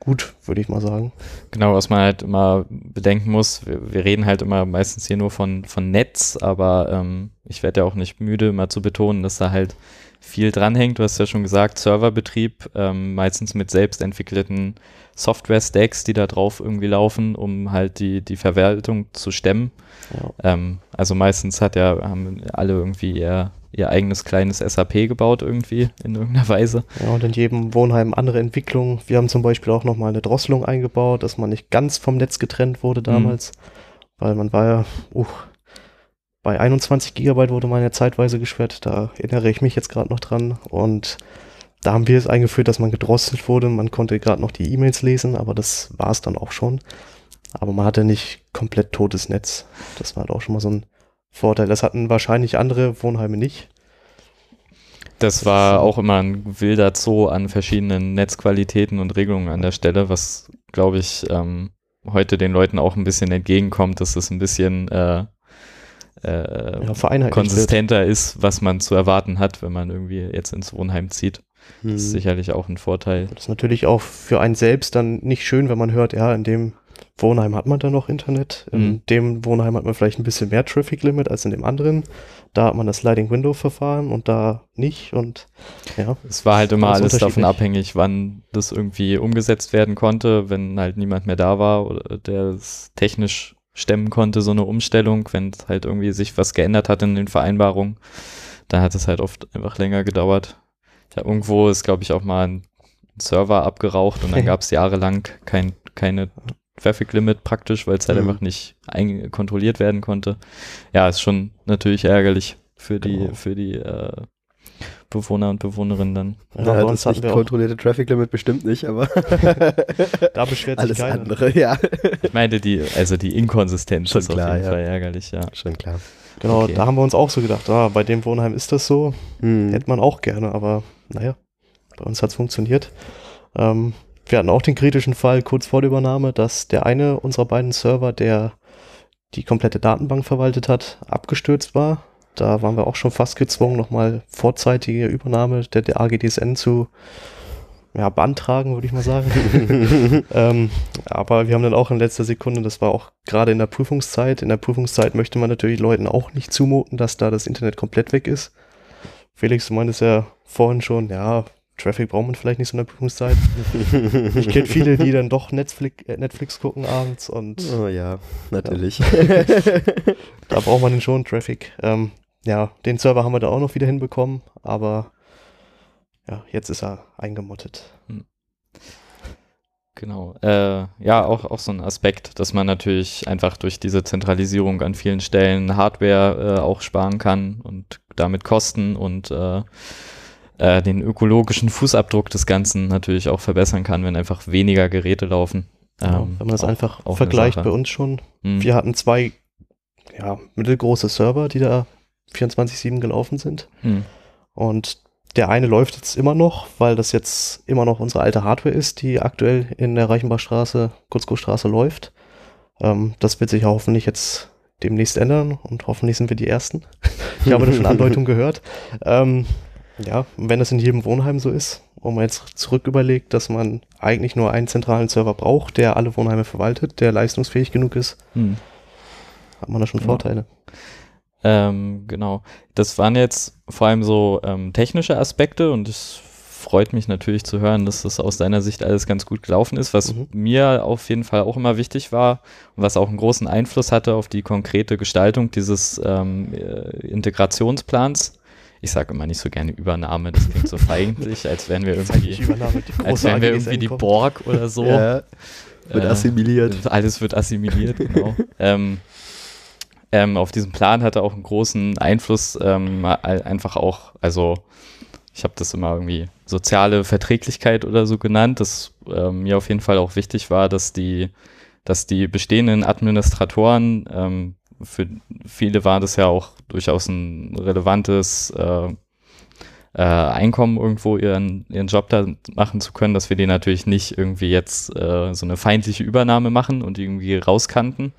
gut, würde ich mal sagen. Genau, was man halt immer bedenken muss, wir, wir reden halt immer meistens hier nur von, von Netz, aber ähm, ich werde ja auch nicht müde, mal zu betonen, dass da halt viel dranhängt. Du hast ja schon gesagt, Serverbetrieb, ähm, meistens mit selbst entwickelten Software-Stacks, die da drauf irgendwie laufen, um halt die, die Verwaltung zu stemmen. Ja. Ähm, also meistens hat ja, haben alle irgendwie ihr, ihr eigenes kleines SAP gebaut irgendwie in irgendeiner Weise. Ja, und in jedem Wohnheim andere Entwicklungen. Wir haben zum Beispiel auch nochmal eine Drosselung eingebaut, dass man nicht ganz vom Netz getrennt wurde damals, weil man war ja, uh, bei 21 Gigabyte wurde man ja zeitweise gesperrt, da erinnere ich mich jetzt gerade noch dran und da haben wir es eingeführt, dass man gedrosselt wurde, man konnte gerade noch die E-Mails lesen, aber das war es dann auch schon. Aber man hatte nicht komplett totes Netz. Das war halt auch schon mal so ein Vorteil. Das hatten wahrscheinlich andere Wohnheime nicht. Das war auch immer ein wilder Zoo an verschiedenen Netzqualitäten und Regelungen an der Stelle, was, glaube ich, ähm, heute den Leuten auch ein bisschen entgegenkommt, dass es ein bisschen äh, äh, Ja, vereinheitlicht wird. konsistenter ist, was man zu erwarten hat, wenn man irgendwie jetzt ins Wohnheim zieht. Das ist Hm. sicherlich auch ein Vorteil. Das ist natürlich auch für einen selbst dann nicht schön, wenn man hört, ja, in dem Wohnheim hat man da noch Internet, in Mhm. dem Wohnheim hat man vielleicht ein bisschen mehr Traffic Limit als in dem anderen. Da hat man das Sliding Window Verfahren und da nicht und ja. Es war halt immer Alles davon abhängig, wann das irgendwie umgesetzt werden konnte, wenn halt niemand mehr da war oder der es technisch stemmen konnte, so eine Umstellung, wenn halt irgendwie sich was geändert hat in den Vereinbarungen, dann hat es halt oft einfach länger gedauert. Ja, irgendwo ist, glaube ich, auch mal ein Server abgeraucht und dann *laughs* gab es jahrelang kein, keine Traffic Limit praktisch, weil es halt Mhm. einfach nicht kontrolliert werden konnte. Ja, ist schon natürlich ärgerlich für die, Genau. für die äh, Bewohner und Bewohnerinnen dann. ja Ja, das nicht kontrollierte Traffic Limit bestimmt nicht, aber *laughs* da beschwert sich alles keiner. andere, ja. Ich meine, die, also die Inkonsistenz Schon ist klar, auf jeden ja. Fall ärgerlich, ja. Schon klar. Genau, Okay. da haben wir uns auch so gedacht, ah, bei dem Wohnheim ist das so, Hm. hätte man auch gerne, aber naja, bei uns hat es funktioniert. Ähm, wir hatten auch den kritischen Fall kurz vor der Übernahme, dass der eine unserer beiden Server, der die komplette Datenbank verwaltet hat, abgestürzt war. Da waren wir auch schon fast gezwungen, nochmal vorzeitige Übernahme der, der AGDSN zu ja, beantragen, würde ich mal sagen. *laughs* ähm, aber wir haben dann auch in letzter Sekunde, das war auch gerade in der Prüfungszeit, in der Prüfungszeit möchte man natürlich Leuten auch nicht zumuten, dass da das Internet komplett weg ist. Felix, du meintest ja vorhin schon, ja, Traffic braucht man vielleicht nicht so eine Prüfungszeit. *laughs* ich kenne viele, die dann doch Netflix, äh, Netflix gucken abends und. Oh ja, natürlich. *laughs* Da braucht man den schon Traffic. Ähm, ja, den Server haben wir da auch noch wieder hinbekommen, aber ja, jetzt ist er eingemottet. Hm. Genau. Äh, ja, auch, auch so ein Aspekt, dass man natürlich einfach durch diese Zentralisierung an vielen Stellen Hardware äh, auch sparen kann und damit Kosten und äh, äh, den ökologischen Fußabdruck des Ganzen natürlich auch verbessern kann, wenn einfach weniger Geräte laufen. Ähm, wenn man das auch, einfach auch vergleicht bei uns schon. Hm. Wir hatten zwei ja, mittelgroße Server, die da 24-7 gelaufen sind. Hm. Und der eine läuft jetzt immer noch, weil das jetzt immer noch unsere alte Hardware ist, die aktuell in der Reichenbachstraße, Kurzkostraße läuft. Ähm, das wird sich hoffentlich jetzt demnächst ändern und hoffentlich sind wir die Ersten. *laughs* ich habe da schon Andeutungen *laughs* gehört. Ähm, ja, wenn das in jedem Wohnheim so ist, wo man jetzt zurück überlegt, dass man eigentlich nur einen zentralen Server braucht, der alle Wohnheime verwaltet, der leistungsfähig genug ist, hm. hat man da schon genau. Vorteile. Ähm, genau. Das waren jetzt vor allem so ähm, technische Aspekte und es freut mich natürlich zu hören, dass das aus deiner Sicht alles ganz gut gelaufen ist. Was mhm. mir auf jeden Fall auch immer wichtig war und was auch einen großen Einfluss hatte auf die konkrete Gestaltung dieses ähm, äh, Integrationsplans, ich sage immer nicht so gerne Übernahme, das klingt so *laughs* feindlich, als wären wir irgendwie, *laughs* als wären wir irgendwie die Borg oder so. Ja, wird äh, assimiliert. Alles wird assimiliert, genau. *laughs* ähm, ähm, auf diesen Plan hatte auch einen großen Einfluss, ähm, einfach auch, also ich habe das immer irgendwie soziale Verträglichkeit oder so genannt, dass äh, mir auf jeden Fall auch wichtig war, dass die, dass die bestehenden Administratoren ähm, für viele war das ja auch durchaus ein relevantes äh, äh, Einkommen irgendwo ihren, ihren Job da machen zu können, dass wir die natürlich nicht irgendwie jetzt äh, so eine feindliche Übernahme machen und irgendwie rauskanten.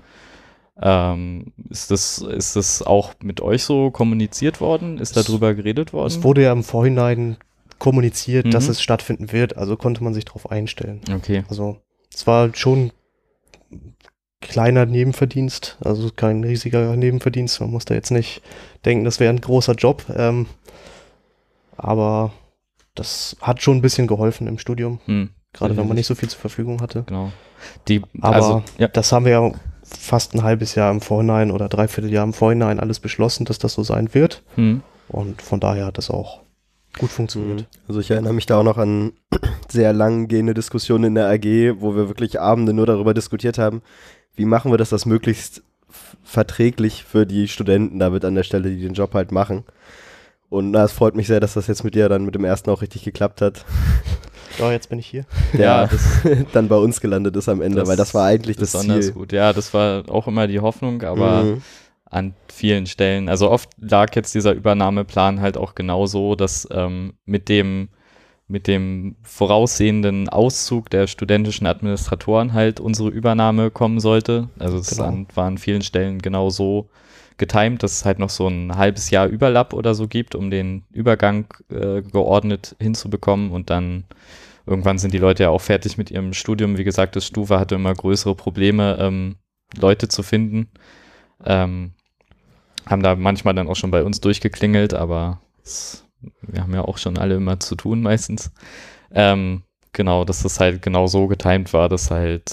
Ähm, ist, das, ist das auch mit euch so kommuniziert worden? Ist darüber geredet worden? Es wurde ja im Vorhinein kommuniziert, mhm. dass es stattfinden wird, also konnte man sich darauf einstellen. Okay. Also es war schon kleiner Nebenverdienst, also kein riesiger Nebenverdienst. Man muss da jetzt nicht denken, das wäre ein großer Job. Ähm, aber das hat schon ein bisschen geholfen im Studium, hm, gerade wenn man nicht so viel zur Verfügung hatte. Genau. Die, aber also, ja. das haben wir ja fast ein halbes Jahr im Vorhinein oder dreiviertel Jahr im Vorhinein alles beschlossen, dass das so sein wird. Hm. Und von daher hat das auch gut funktioniert. Hm. Also ich erinnere mich da auch noch an *clears throat* sehr lang gehende Diskussionen in der AG, wo wir wirklich Abende nur darüber diskutiert haben, wie machen wir das, das möglichst verträglich für die Studenten damit an der Stelle, die den Job halt machen. Und na, es freut mich sehr, dass das jetzt mit dir dann mit dem ersten auch richtig geklappt hat. *laughs* Ja, jetzt bin ich hier. Ja, *laughs* dann bei uns gelandet ist am Ende, das weil das war eigentlich das Ziel. gut. Ja, das war auch immer die Hoffnung, aber mhm. an vielen Stellen, also oft lag jetzt dieser Übernahmeplan halt auch genau so, dass ähm, mit dem mit dem voraussehenden Auszug der studentischen Administratoren halt unsere Übernahme kommen sollte. Also es genau. war an vielen Stellen genau so getimt, dass es halt noch so ein halbes Jahr Überlapp oder so gibt, um den Übergang äh, geordnet hinzubekommen und dann irgendwann sind die Leute ja auch fertig mit ihrem Studium. Wie gesagt, das Stufe hatte immer größere Probleme, ähm, Leute zu finden. Ähm, haben da manchmal dann auch schon bei uns durchgeklingelt, aber es wir haben ja auch schon alle immer zu tun meistens. Ähm, genau, dass das halt genau so getimt war, dass halt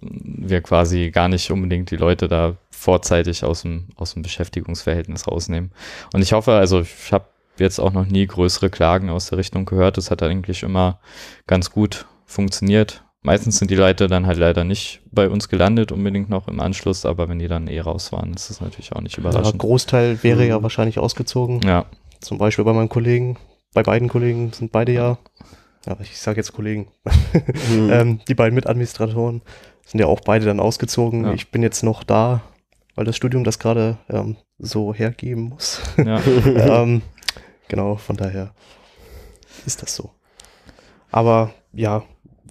wir quasi gar nicht unbedingt die Leute da vorzeitig aus dem, aus dem Beschäftigungsverhältnis rausnehmen. Und ich hoffe, also ich habe jetzt auch noch nie größere Klagen aus der Richtung gehört. Das hat eigentlich immer ganz gut funktioniert. Meistens sind die Leute dann halt leider nicht bei uns gelandet, unbedingt noch im Anschluss, aber wenn die dann eh raus waren, ist das natürlich auch nicht überraschend. Ja, Großteil wäre mhm. ja wahrscheinlich ausgezogen. Ja. Zum Beispiel bei meinem Kollegen, bei beiden Kollegen sind beide ja, ja ich sage jetzt Kollegen, mhm. *laughs* ähm, die beiden Mitadministratoren sind ja auch beide dann ausgezogen. Ja. Ich bin jetzt noch da, weil das Studium das gerade ähm, so hergeben muss. Ja. *laughs* ähm, genau, von daher ist das so. Aber ja,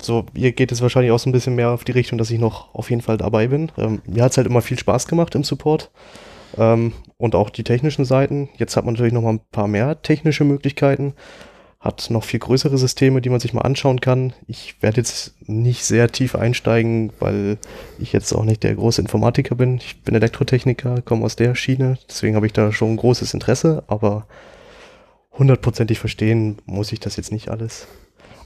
so, ihr geht es wahrscheinlich auch so ein bisschen mehr auf die Richtung, dass ich noch auf jeden Fall dabei bin. Ähm, mir hat es halt immer viel Spaß gemacht im Support. Ähm, und auch die technischen Seiten. Jetzt hat man natürlich noch mal ein paar mehr technische Möglichkeiten, hat noch viel größere Systeme, die man sich mal anschauen kann. Ich werde jetzt nicht sehr tief einsteigen, weil ich jetzt auch nicht der große Informatiker bin. Ich bin Elektrotechniker, komme aus der Schiene, deswegen habe ich da schon ein großes Interesse, aber hundertprozentig verstehen muss ich das jetzt nicht alles.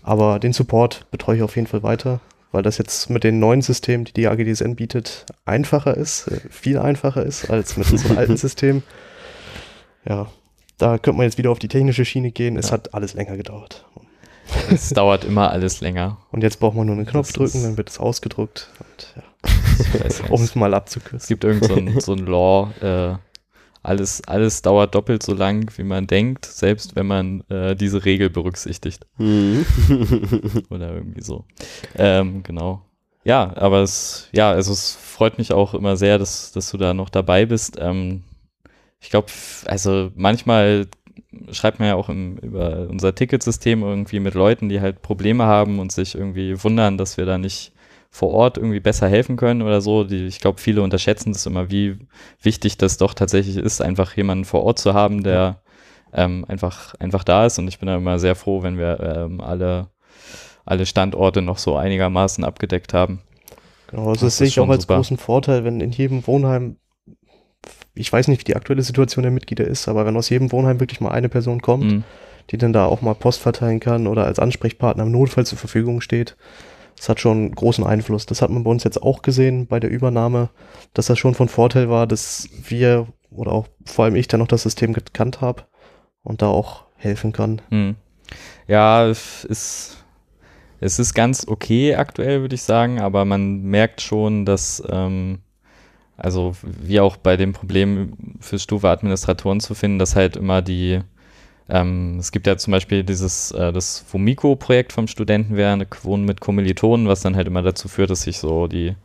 Aber den Support betreue ich auf jeden Fall weiter, weil das jetzt mit den neuen Systemen, die die AGDSN bietet, einfacher ist, äh, viel einfacher ist als mit unserem *laughs* alten System. Ja, da könnte man jetzt wieder auf die technische Schiene gehen. Es Ja. hat alles länger gedauert. Es dauert immer alles länger. Und jetzt braucht man nur einen Knopf Das drücken, dann wird es ausgedruckt. Und, ja, *laughs* um es mal Es abzukürzen. gibt irgend so ein, so ein Law, äh, alles, alles dauert doppelt so lang, wie man denkt, selbst wenn man äh, diese Regel berücksichtigt. Mhm. *laughs* Oder irgendwie so. Ähm, genau. Ja, aber es, ja, also es freut mich auch immer sehr, dass, dass du da noch dabei bist. Ähm, ich glaube, also manchmal schreibt man ja auch im, über unser Ticketsystem irgendwie mit Leuten, die halt Probleme haben und sich irgendwie wundern, dass wir da nicht vor Ort irgendwie besser helfen können oder so. Die, ich glaube, viele unterschätzen das immer, wie wichtig das doch tatsächlich ist, einfach jemanden vor Ort zu haben, der ähm, einfach, einfach da ist. Und ich bin da immer sehr froh, wenn wir ähm, alle, alle Standorte noch so einigermaßen abgedeckt haben. Genau, also Das das ist sehe ich auch als super. großen Vorteil, wenn in jedem Wohnheim, ich weiß nicht, wie die aktuelle Situation der Mitglieder ist, aber wenn aus jedem Wohnheim wirklich mal eine Person kommt, Mhm. die dann da auch mal Post verteilen kann oder als Ansprechpartner im Notfall zur Verfügung steht, das hat schon großen Einfluss. Das hat man bei uns jetzt auch gesehen bei der Übernahme, dass das schon von Vorteil war, dass wir oder auch vor allem ich dann noch das System gekannt habe und da auch helfen kann. Hm. Ja, es ist, es ist ganz okay aktuell, würde ich sagen, aber man merkt schon, dass, ähm, also wie auch bei dem Problem für Stufe-Administratoren zu finden, dass halt immer die, ähm, es gibt ja zum Beispiel dieses, äh, das Fumiko-Projekt vom Studentenwerk, Wohnen mit Kommilitonen, was dann halt immer dazu führt, dass sich so die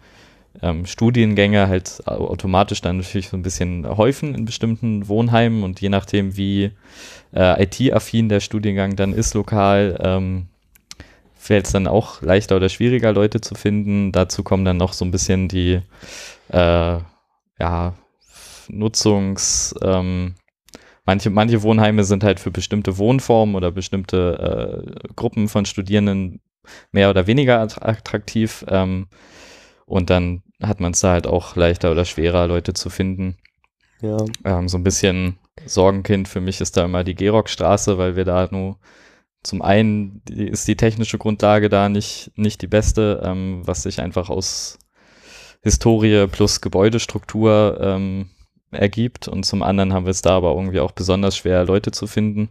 ähm, Studiengänge halt au- automatisch dann natürlich so ein bisschen häufen in bestimmten Wohnheimen und je nachdem, wie äh, IT-affin der Studiengang dann ist lokal, ähm, fällt es dann auch leichter oder schwieriger, Leute zu finden. Dazu kommen dann noch so ein bisschen die äh, ja, Nutzungs, ähm, manche, manche Wohnheime sind halt für bestimmte Wohnformen oder bestimmte äh, Gruppen von Studierenden mehr oder weniger att- attraktiv. Ähm, und dann hat man es da halt auch leichter oder schwerer, Leute zu finden. ja. Ähm, so ein bisschen Sorgenkind für mich ist da immer die Gerockstraße, weil wir da nur zum einen ist die technische Grundlage da nicht, nicht die beste, ähm, was sich einfach aus Historie plus Gebäudestruktur ähm, ergibt. Und zum anderen haben wir es da aber irgendwie auch besonders schwer, Leute zu finden.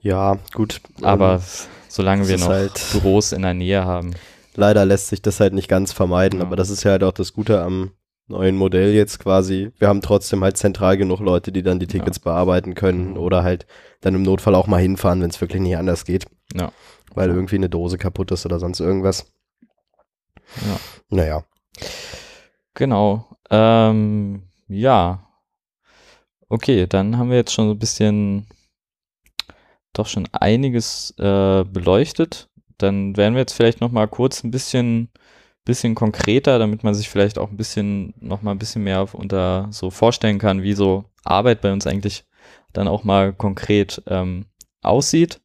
ja, gut. Aber Ähm, solange wir noch halt- Büros in der Nähe haben. leider lässt sich das halt nicht ganz vermeiden, Ja. aber das ist ja halt auch das Gute am neuen Modell jetzt quasi. Wir haben trotzdem halt zentral genug Leute, die dann die Tickets bearbeiten können oder halt dann im Notfall auch mal hinfahren, wenn es wirklich nicht anders geht. Ja. Weil irgendwie eine Dose kaputt ist oder sonst irgendwas. Ja. Naja. Genau. Ähm, ja. Okay, dann haben wir jetzt schon so ein bisschen, doch schon einiges äh, beleuchtet. Dann werden wir jetzt vielleicht noch mal kurz ein bisschen, bisschen konkreter, damit man sich vielleicht auch ein bisschen, noch mal ein bisschen mehr unter so vorstellen kann, wie so Arbeit bei uns eigentlich dann auch mal konkret ähm, aussieht.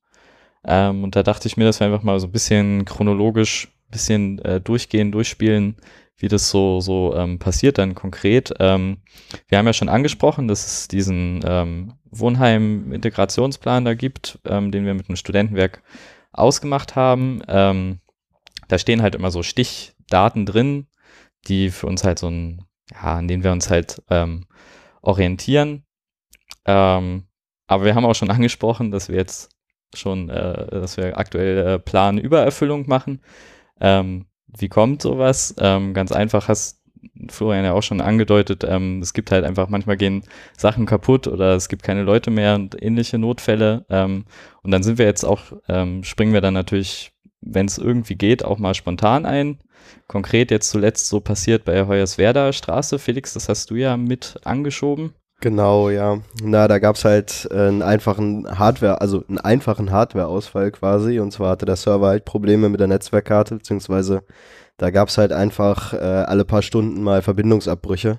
Ähm, und da dachte ich mir, dass wir einfach mal so ein bisschen chronologisch, ein bisschen äh, durchgehen, durchspielen, wie das so, so ähm, passiert dann konkret. Ähm, wir haben ja schon angesprochen, dass es diesen ähm, Wohnheim-Integrationsplan da gibt, ähm, den wir mit dem Studentenwerk ausgemacht haben. Ähm, da stehen halt immer so Stichdaten drin, die für uns halt so ein, ja, an denen wir uns halt ähm, orientieren. Ähm, aber wir haben auch schon angesprochen, dass wir jetzt schon, äh, dass wir aktuell äh, Planübererfüllung machen. Ähm, wie kommt sowas? Ähm, ganz einfach hast Florian ja auch schon angedeutet, ähm, es gibt halt einfach, manchmal gehen Sachen kaputt oder es gibt keine Leute mehr und ähnliche Notfälle. Ähm, und dann sind wir jetzt auch, ähm, springen wir dann natürlich, wenn es irgendwie geht, auch mal spontan ein. Konkret jetzt zuletzt so passiert bei der Hoyerswerda Straße. Felix, das hast du ja mit angeschoben. Genau, ja. Na, da gab's halt äh, einen einfachen Hardware, also einen einfachen Hardware-Ausfall quasi. Und zwar hatte der Server halt Probleme mit der Netzwerkkarte, beziehungsweise da gab's halt einfach äh, alle paar Stunden mal Verbindungsabbrüche.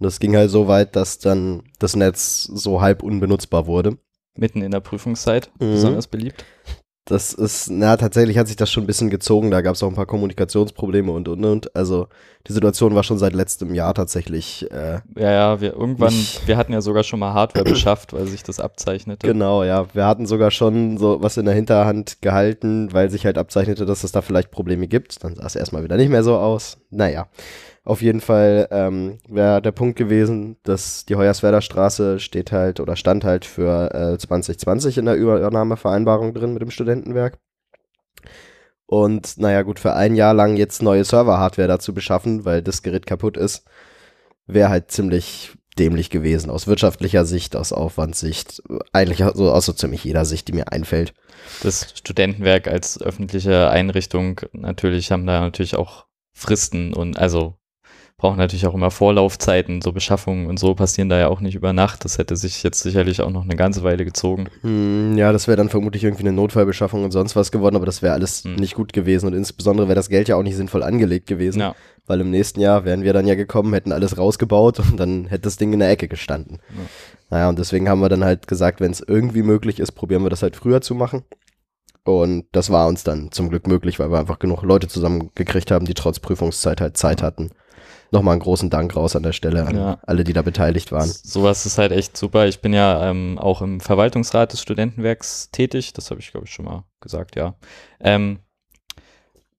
Und das ging halt so weit, dass dann das Netz so halb unbenutzbar wurde. Mitten in der Prüfungszeit, Mhm. besonders beliebt. Das ist, na, tatsächlich hat sich das schon ein bisschen gezogen. Da gab es auch ein paar Kommunikationsprobleme und und und. Also die Situation war schon seit letztem Jahr tatsächlich. Äh, Ja, ja, wir irgendwann, wir hatten ja sogar schon mal Hardware *clears throat* beschafft, weil sich das abzeichnete. genau, ja. Wir hatten sogar schon so was in der Hinterhand gehalten, weil sich halt abzeichnete, dass es da vielleicht Probleme gibt. Dann sah es erstmal wieder nicht mehr so aus. Naja. Auf jeden Fall ähm, wäre der Punkt gewesen, dass die Hoyerswerder Straße steht halt oder stand halt für äh, 2020 in der Übernahmevereinbarung drin mit dem Studentenwerk. Und naja, gut, für ein Jahr lang jetzt neue Server-Hardware dazu beschaffen, weil das Gerät kaputt ist, wäre halt ziemlich dämlich gewesen. Aus wirtschaftlicher Sicht, aus Aufwandssicht, eigentlich so aus so ziemlich jeder Sicht, die mir einfällt. Das Studentenwerk als öffentliche Einrichtung natürlich haben da natürlich auch Fristen und also brauchen natürlich auch immer Vorlaufzeiten, so Beschaffungen und so passieren da ja auch nicht über Nacht. Das hätte sich jetzt sicherlich auch noch eine ganze Weile gezogen. Hm, ja, das wäre dann vermutlich irgendwie eine Notfallbeschaffung und sonst was geworden, aber das wäre alles Hm. nicht gut gewesen und insbesondere wäre das Geld ja auch nicht sinnvoll angelegt gewesen, Ja, weil im nächsten Jahr wären wir dann ja gekommen, hätten alles rausgebaut und dann hätte das Ding in der Ecke gestanden. Ja. Naja, und deswegen haben wir dann halt gesagt, wenn es irgendwie möglich ist, probieren wir das halt früher zu machen. Und das war uns dann zum Glück möglich, weil wir einfach genug Leute zusammengekriegt haben, die trotz Prüfungszeit halt Zeit hatten. Nochmal einen großen Dank raus an der Stelle an Ja. alle, die da beteiligt waren. sowas ist halt echt super. Ich bin ja ähm, auch im Verwaltungsrat des Studentenwerks tätig. Das habe ich, glaube ich, schon mal gesagt, ja. Ähm,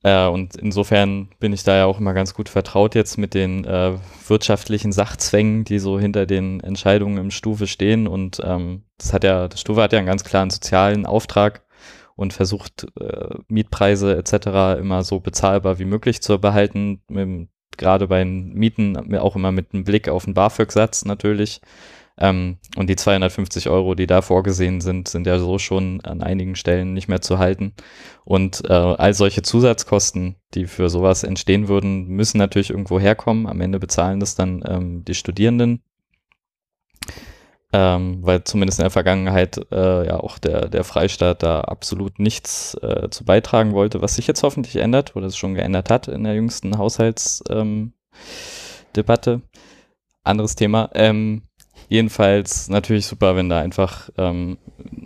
äh, und insofern bin ich da ja auch immer ganz gut vertraut jetzt mit den äh, wirtschaftlichen Sachzwängen, die so hinter den Entscheidungen im Stufe stehen. Und ähm, das hat ja, das Stufe hat ja einen ganz klaren sozialen Auftrag und versucht äh, Mietpreise etc. immer so bezahlbar wie möglich zu behalten. Mit, dem- gerade bei den Mieten auch immer mit einem Blick auf den BAföG-Satz natürlich. Ähm, und die 250 Euro, die da vorgesehen sind, sind ja so schon an einigen Stellen nicht mehr zu halten. Und äh, all solche Zusatzkosten, die für sowas entstehen würden, müssen natürlich irgendwo herkommen. Am Ende bezahlen das dann ähm, die Studierenden. Ähm, weil zumindest in der Vergangenheit äh, ja auch der, der Freistaat da absolut nichts äh, zu beitragen wollte, was sich jetzt hoffentlich ändert oder es schon geändert hat in der jüngsten Haushaltsdebatte. Ähm. Anderes Thema. Ähm, jedenfalls natürlich super, wenn da einfach ähm,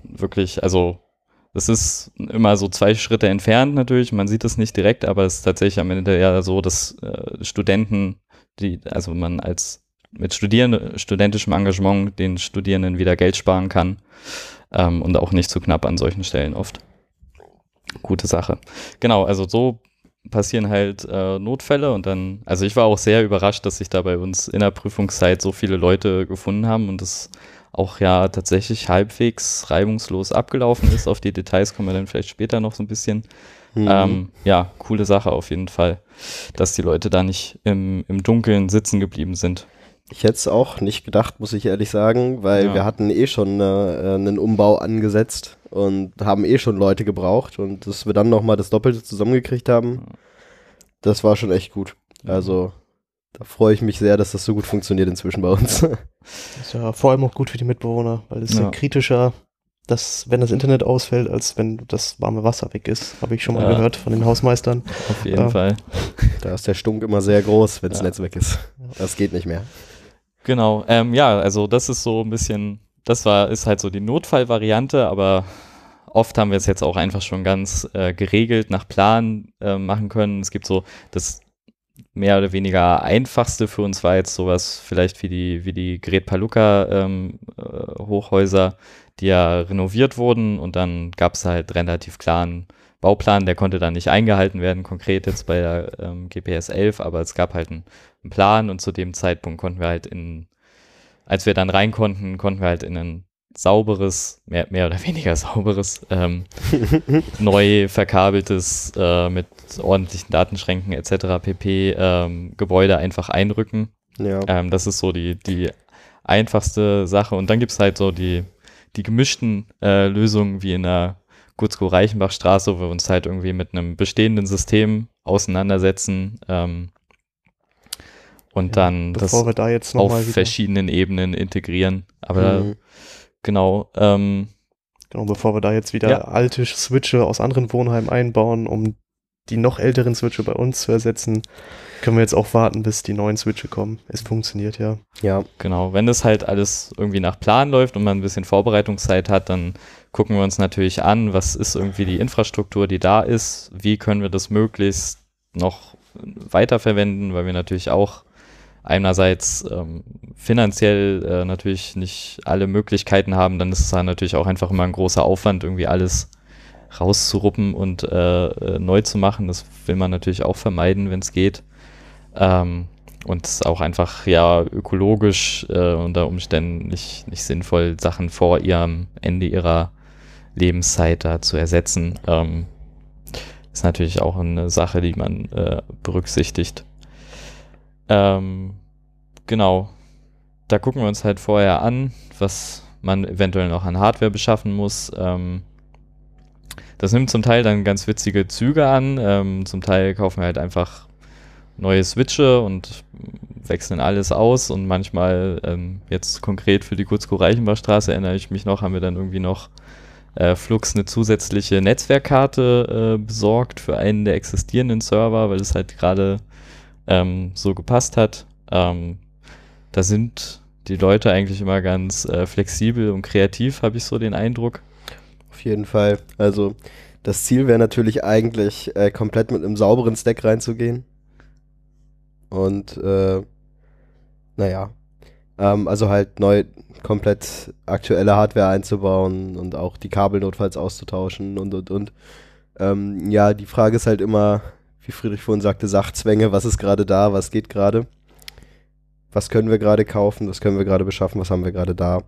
wirklich, also es ist immer so zwei Schritte entfernt natürlich, man sieht es nicht direkt, aber es ist tatsächlich am Ende ja so, dass äh, Studenten, die, also man als mit Studierende, studentischem Engagement den Studierenden wieder Geld sparen kann ähm, und auch nicht zu knapp an solchen Stellen oft. Gute Sache. Genau, also so passieren halt äh, Notfälle und dann, also ich war auch sehr überrascht, dass sich da bei uns in der Prüfungszeit so viele Leute gefunden haben und das auch ja tatsächlich halbwegs reibungslos abgelaufen ist. Auf die Details kommen wir dann vielleicht später noch so ein bisschen. Mhm. Ähm, ja, coole Sache auf jeden Fall, dass die Leute da nicht im, im Dunkeln sitzen geblieben sind. Ich hätte es auch nicht gedacht, muss ich ehrlich sagen, weil Ja. wir hatten eh schon äh, einen Umbau angesetzt und haben eh schon Leute gebraucht und dass wir dann nochmal das Doppelte zusammengekriegt haben, das war schon echt gut. Also da freue ich mich sehr, dass das so gut funktioniert inzwischen bei uns. *laughs* Ist ja vor allem auch gut für die Mitbewohner, weil es ist Ja. ja kritischer, dass, wenn das Internet ausfällt, als wenn das warme Wasser weg ist. Habe ich schon mal Ja. gehört von den Hausmeistern. Auf jeden Ja. Fall. da ist der Stunk immer sehr groß, wenn das Ja. Netz weg ist. Das geht nicht mehr. Genau, ähm, ja, also das ist so ein bisschen, das war, ist halt so die Notfallvariante, aber oft haben wir es jetzt auch einfach schon ganz äh, geregelt nach Plan äh, machen können. Es gibt so das mehr oder weniger einfachste für uns war jetzt sowas vielleicht wie die, wie die Gret Paluca ähm, äh, Hochhäuser, die ja renoviert wurden und dann gab es halt relativ klaren Bauplan, der konnte dann nicht eingehalten werden, konkret jetzt bei der ähm, GPS 11, aber es gab halt einen, einen Plan und zu dem Zeitpunkt konnten wir halt in, als wir dann rein konnten, konnten wir halt in ein sauberes, mehr, mehr oder *laughs* weniger sauberes, ähm, *laughs* neu verkabeltes, äh, mit ordentlichen Datenschränken etc. pp. Ähm, Gebäude einfach einrücken. Ja. Ähm, das ist so die, die einfachste Sache. Und dann gibt es halt so die, die gemischten äh, Lösungen wie in der Gutzkow-Reichenbach-Straße, wo wir uns halt irgendwie mit einem bestehenden System auseinandersetzen ähm, und dann das Bevor wir da jetzt auf nochmal wieder, verschiedenen Ebenen integrieren. Aber Mhm. genau, ähm, genau, bevor wir da jetzt wieder Ja. alte Switche aus anderen Wohnheimen einbauen, um die noch älteren Switche bei uns zu ersetzen, können wir jetzt auch warten, bis die neuen Switche kommen. Es funktioniert ja. Ja. Genau. Wenn das halt alles irgendwie nach Plan läuft und man ein bisschen Vorbereitungszeit hat, dann gucken wir uns natürlich an, was ist irgendwie die Infrastruktur, die da ist, wie können wir das möglichst noch weiterverwenden, weil wir natürlich auch einerseits ähm, finanziell äh, natürlich nicht alle Möglichkeiten haben, dann ist es dann natürlich auch einfach immer ein großer Aufwand, irgendwie alles rauszuruppen und äh, äh, neu zu machen. Das will man natürlich auch vermeiden, wenn es geht. Ähm, und es ist auch einfach ja ökologisch äh, unter Umständen nicht, nicht sinnvoll, Sachen vor ihrem Ende ihrer Lebenszeit da zu ersetzen. Ähm, ist natürlich auch eine Sache, die man äh, berücksichtigt. Ähm, genau. Da gucken wir uns halt vorher an, was man eventuell noch an Hardware beschaffen muss. Ähm, das nimmt zum Teil dann ganz witzige Züge an. Ähm, zum Teil kaufen wir halt einfach neue Switche und wechseln alles aus und manchmal, ähm, jetzt konkret für die Kurzko-Reichenbachstraße erinnere ich mich noch, haben wir dann irgendwie noch äh, Flux eine zusätzliche Netzwerkkarte äh, besorgt für einen der existierenden Server, weil es halt gerade ähm, so gepasst hat. Ähm, da sind die Leute eigentlich immer ganz äh, flexibel und kreativ, habe ich so den Eindruck. Auf jeden Fall. Also das Ziel wäre natürlich eigentlich äh, komplett mit einem sauberen Stack reinzugehen. Und äh, naja, ähm, also halt neu komplett aktuelle Hardware einzubauen und auch die Kabel notfalls auszutauschen und und und. Ähm, ja, die Frage ist halt immer, wie Friedrich vorhin sagte, Sachzwänge, was ist gerade da, was geht gerade? Was können wir gerade kaufen, was können wir gerade beschaffen, was haben wir gerade da?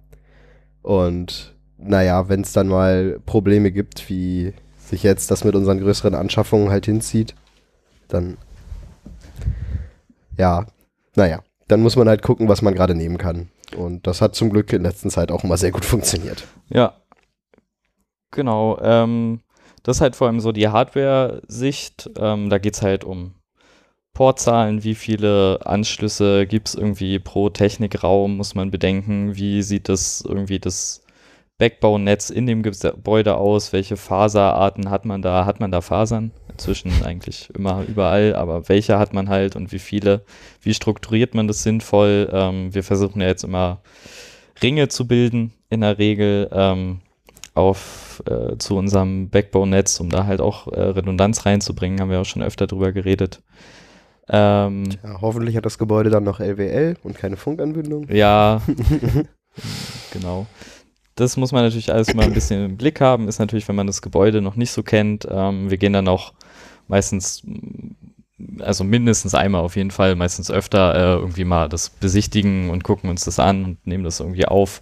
Und naja, wenn es dann mal Probleme gibt, wie sich jetzt das mit unseren größeren Anschaffungen halt hinzieht, dann ja, naja, dann muss man halt gucken, was man gerade nehmen kann. Und das hat zum Glück in letzter Zeit auch immer sehr gut funktioniert. Ja. Genau. Ähm, das ist halt vor allem so die Hardware-Sicht. Ähm, da geht es halt um Portzahlen, wie viele Anschlüsse gibt es irgendwie pro Technikraum, muss man bedenken, wie sieht das irgendwie das Backbone-Netz in dem Gebäude aus, welche Faserarten hat man da, hat man da Fasern? Inzwischen eigentlich immer überall, aber welche hat man halt und wie viele, wie strukturiert man das sinnvoll? Ähm, wir versuchen ja jetzt immer Ringe zu bilden, in der Regel ähm, auf äh, zu unserem Backbone-Netz, um da halt auch äh, Redundanz reinzubringen, haben wir auch schon öfter drüber geredet. Ähm, ja, hoffentlich hat das Gebäude dann noch LWL und keine Funkanbindung. Ja, *laughs* genau das muss man natürlich alles mal ein bisschen im Blick haben. Ist natürlich, wenn man das Gebäude noch nicht so kennt. Ähm, wir gehen dann auch meistens, also mindestens einmal auf jeden Fall, meistens öfter äh, irgendwie mal das besichtigen und gucken uns das an und nehmen das irgendwie auf.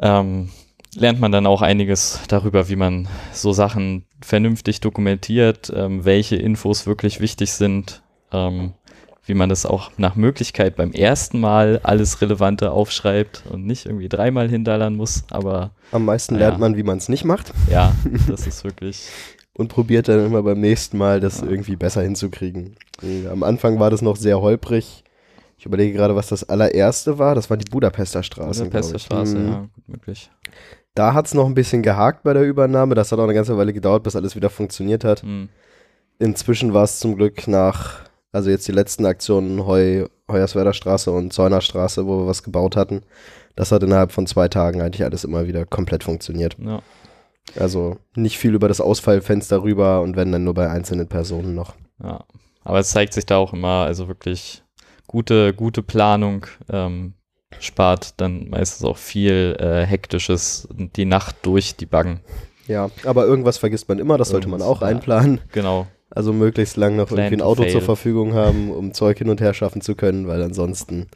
Ähm, lernt man dann auch einiges darüber, wie man so Sachen vernünftig dokumentiert, ähm, welche Infos wirklich wichtig sind. Ähm, wie man das auch nach Möglichkeit beim ersten Mal alles Relevante aufschreibt und nicht irgendwie dreimal hindallern muss, aber. Am meisten ja. lernt man, wie man es nicht macht. Ja, *laughs* das ist wirklich. und probiert dann immer beim nächsten Mal, das ja. irgendwie besser hinzukriegen. Am Anfang war das noch sehr holprig. Ich überlege gerade, was das allererste war. Das war die Budapester Straße. Budapester Straße, mhm. ja, gut möglich. Da hat es noch ein bisschen gehakt bei der Übernahme. Das hat auch eine ganze Weile gedauert, bis alles wieder funktioniert hat. Mhm. Inzwischen war es zum Glück nach also jetzt die letzten Aktionen Heu, Hoyerswerder Straße und Zäunerstraße, wo wir was gebaut hatten. Das hat innerhalb von zwei Tagen eigentlich alles immer wieder komplett funktioniert. Ja. Also nicht viel über das Ausfallfenster rüber und wenn dann nur bei einzelnen Personen noch. Ja, aber es zeigt sich da auch immer, also wirklich gute, gute Planung ähm, spart dann meistens auch viel äh, Hektisches die Nacht durch die Baggen. Ja, aber irgendwas vergisst man immer, das sollte man auch einplanen. Genau. Also möglichst lang noch Plan irgendwie ein Auto fail. zur Verfügung haben, um Zeug hin und her schaffen zu können, weil ansonsten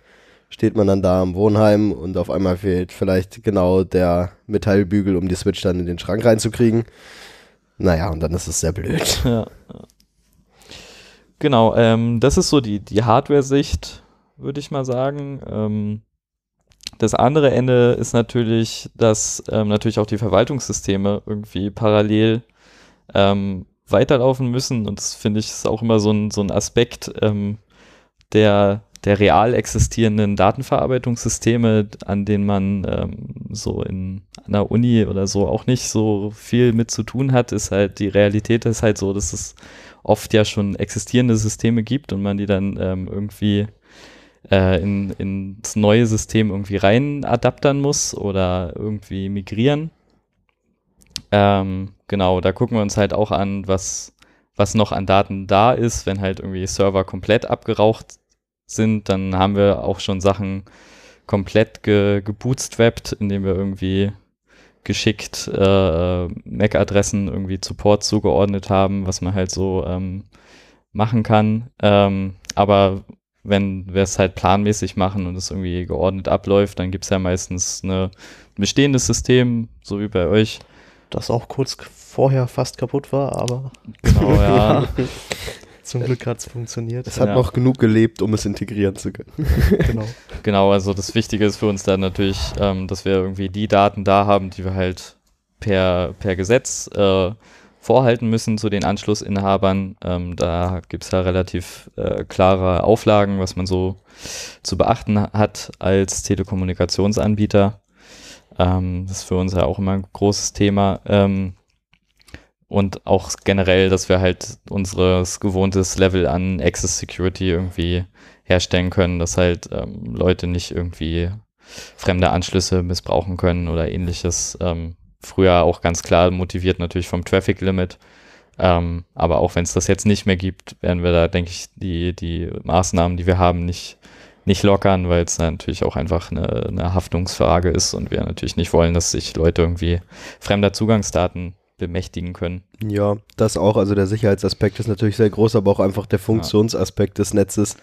steht man dann da im Wohnheim und auf einmal fehlt vielleicht genau der Metallbügel, um die Switch dann in den Schrank reinzukriegen. Naja, und dann ist es sehr blöd. Ja. Genau, ähm, das ist so die, die Hardware-Sicht, würde ich mal sagen. Ähm, das andere Ende ist natürlich, dass ähm, natürlich auch die Verwaltungssysteme irgendwie parallel ähm, weiterlaufen müssen. Und das finde ich ist auch immer so ein, so ein Aspekt, ähm, der der real existierenden Datenverarbeitungssysteme, an denen man ähm, so in einer Uni oder so auch nicht so viel mit zu tun hat, ist halt die Realität ist halt so, dass es oft ja schon existierende Systeme gibt und man die dann ähm, irgendwie äh, in, ins neue System irgendwie rein adaptern muss oder irgendwie migrieren. Ähm, genau, da gucken wir uns halt auch an, was, was noch an Daten da ist, wenn halt irgendwie Server komplett abgeraucht sind, dann haben wir auch schon Sachen komplett ge gebootstrapped, indem wir irgendwie geschickt äh, MAC-Adressen irgendwie Support zugeordnet haben, was man halt so ähm, machen kann. Ähm, aber wenn wir es halt planmäßig machen und es irgendwie geordnet abläuft, dann gibt es ja meistens eine, ein bestehendes System, so wie bei euch. Das auch kurz vorher fast kaputt war, aber Genau, *laughs* ja. Zum Glück hat es funktioniert. Es hat Ja. noch genug gelebt, um es integrieren zu können. *laughs* genau. Genau, also das Wichtige ist für uns dann natürlich, ähm, dass wir irgendwie die Daten da haben, die wir halt per, per Gesetz äh, vorhalten müssen zu den Anschlussinhabern. Ähm, da gibt es ja relativ äh, klare Auflagen, was man so zu beachten hat als Telekommunikationsanbieter. Ähm, das ist für uns ja auch immer ein großes Thema. Ähm, und auch generell, dass wir halt unseres gewohntes Level an Access Security irgendwie herstellen können, dass halt ähm, Leute nicht irgendwie fremde Anschlüsse missbrauchen können oder ähnliches. Ähm, früher auch ganz klar motiviert natürlich vom Traffic Limit. Ähm, aber auch wenn es das jetzt nicht mehr gibt, werden wir da, denke ich, die, die Maßnahmen, die wir haben, nicht, nicht lockern, weil es natürlich auch einfach eine, eine Haftungsfrage ist und wir natürlich nicht wollen, dass sich Leute irgendwie fremder Zugangsdaten bemächtigen können. Ja, das auch. Also der Sicherheitsaspekt ist natürlich sehr groß, aber auch einfach der Funktionsaspekt des Netzes.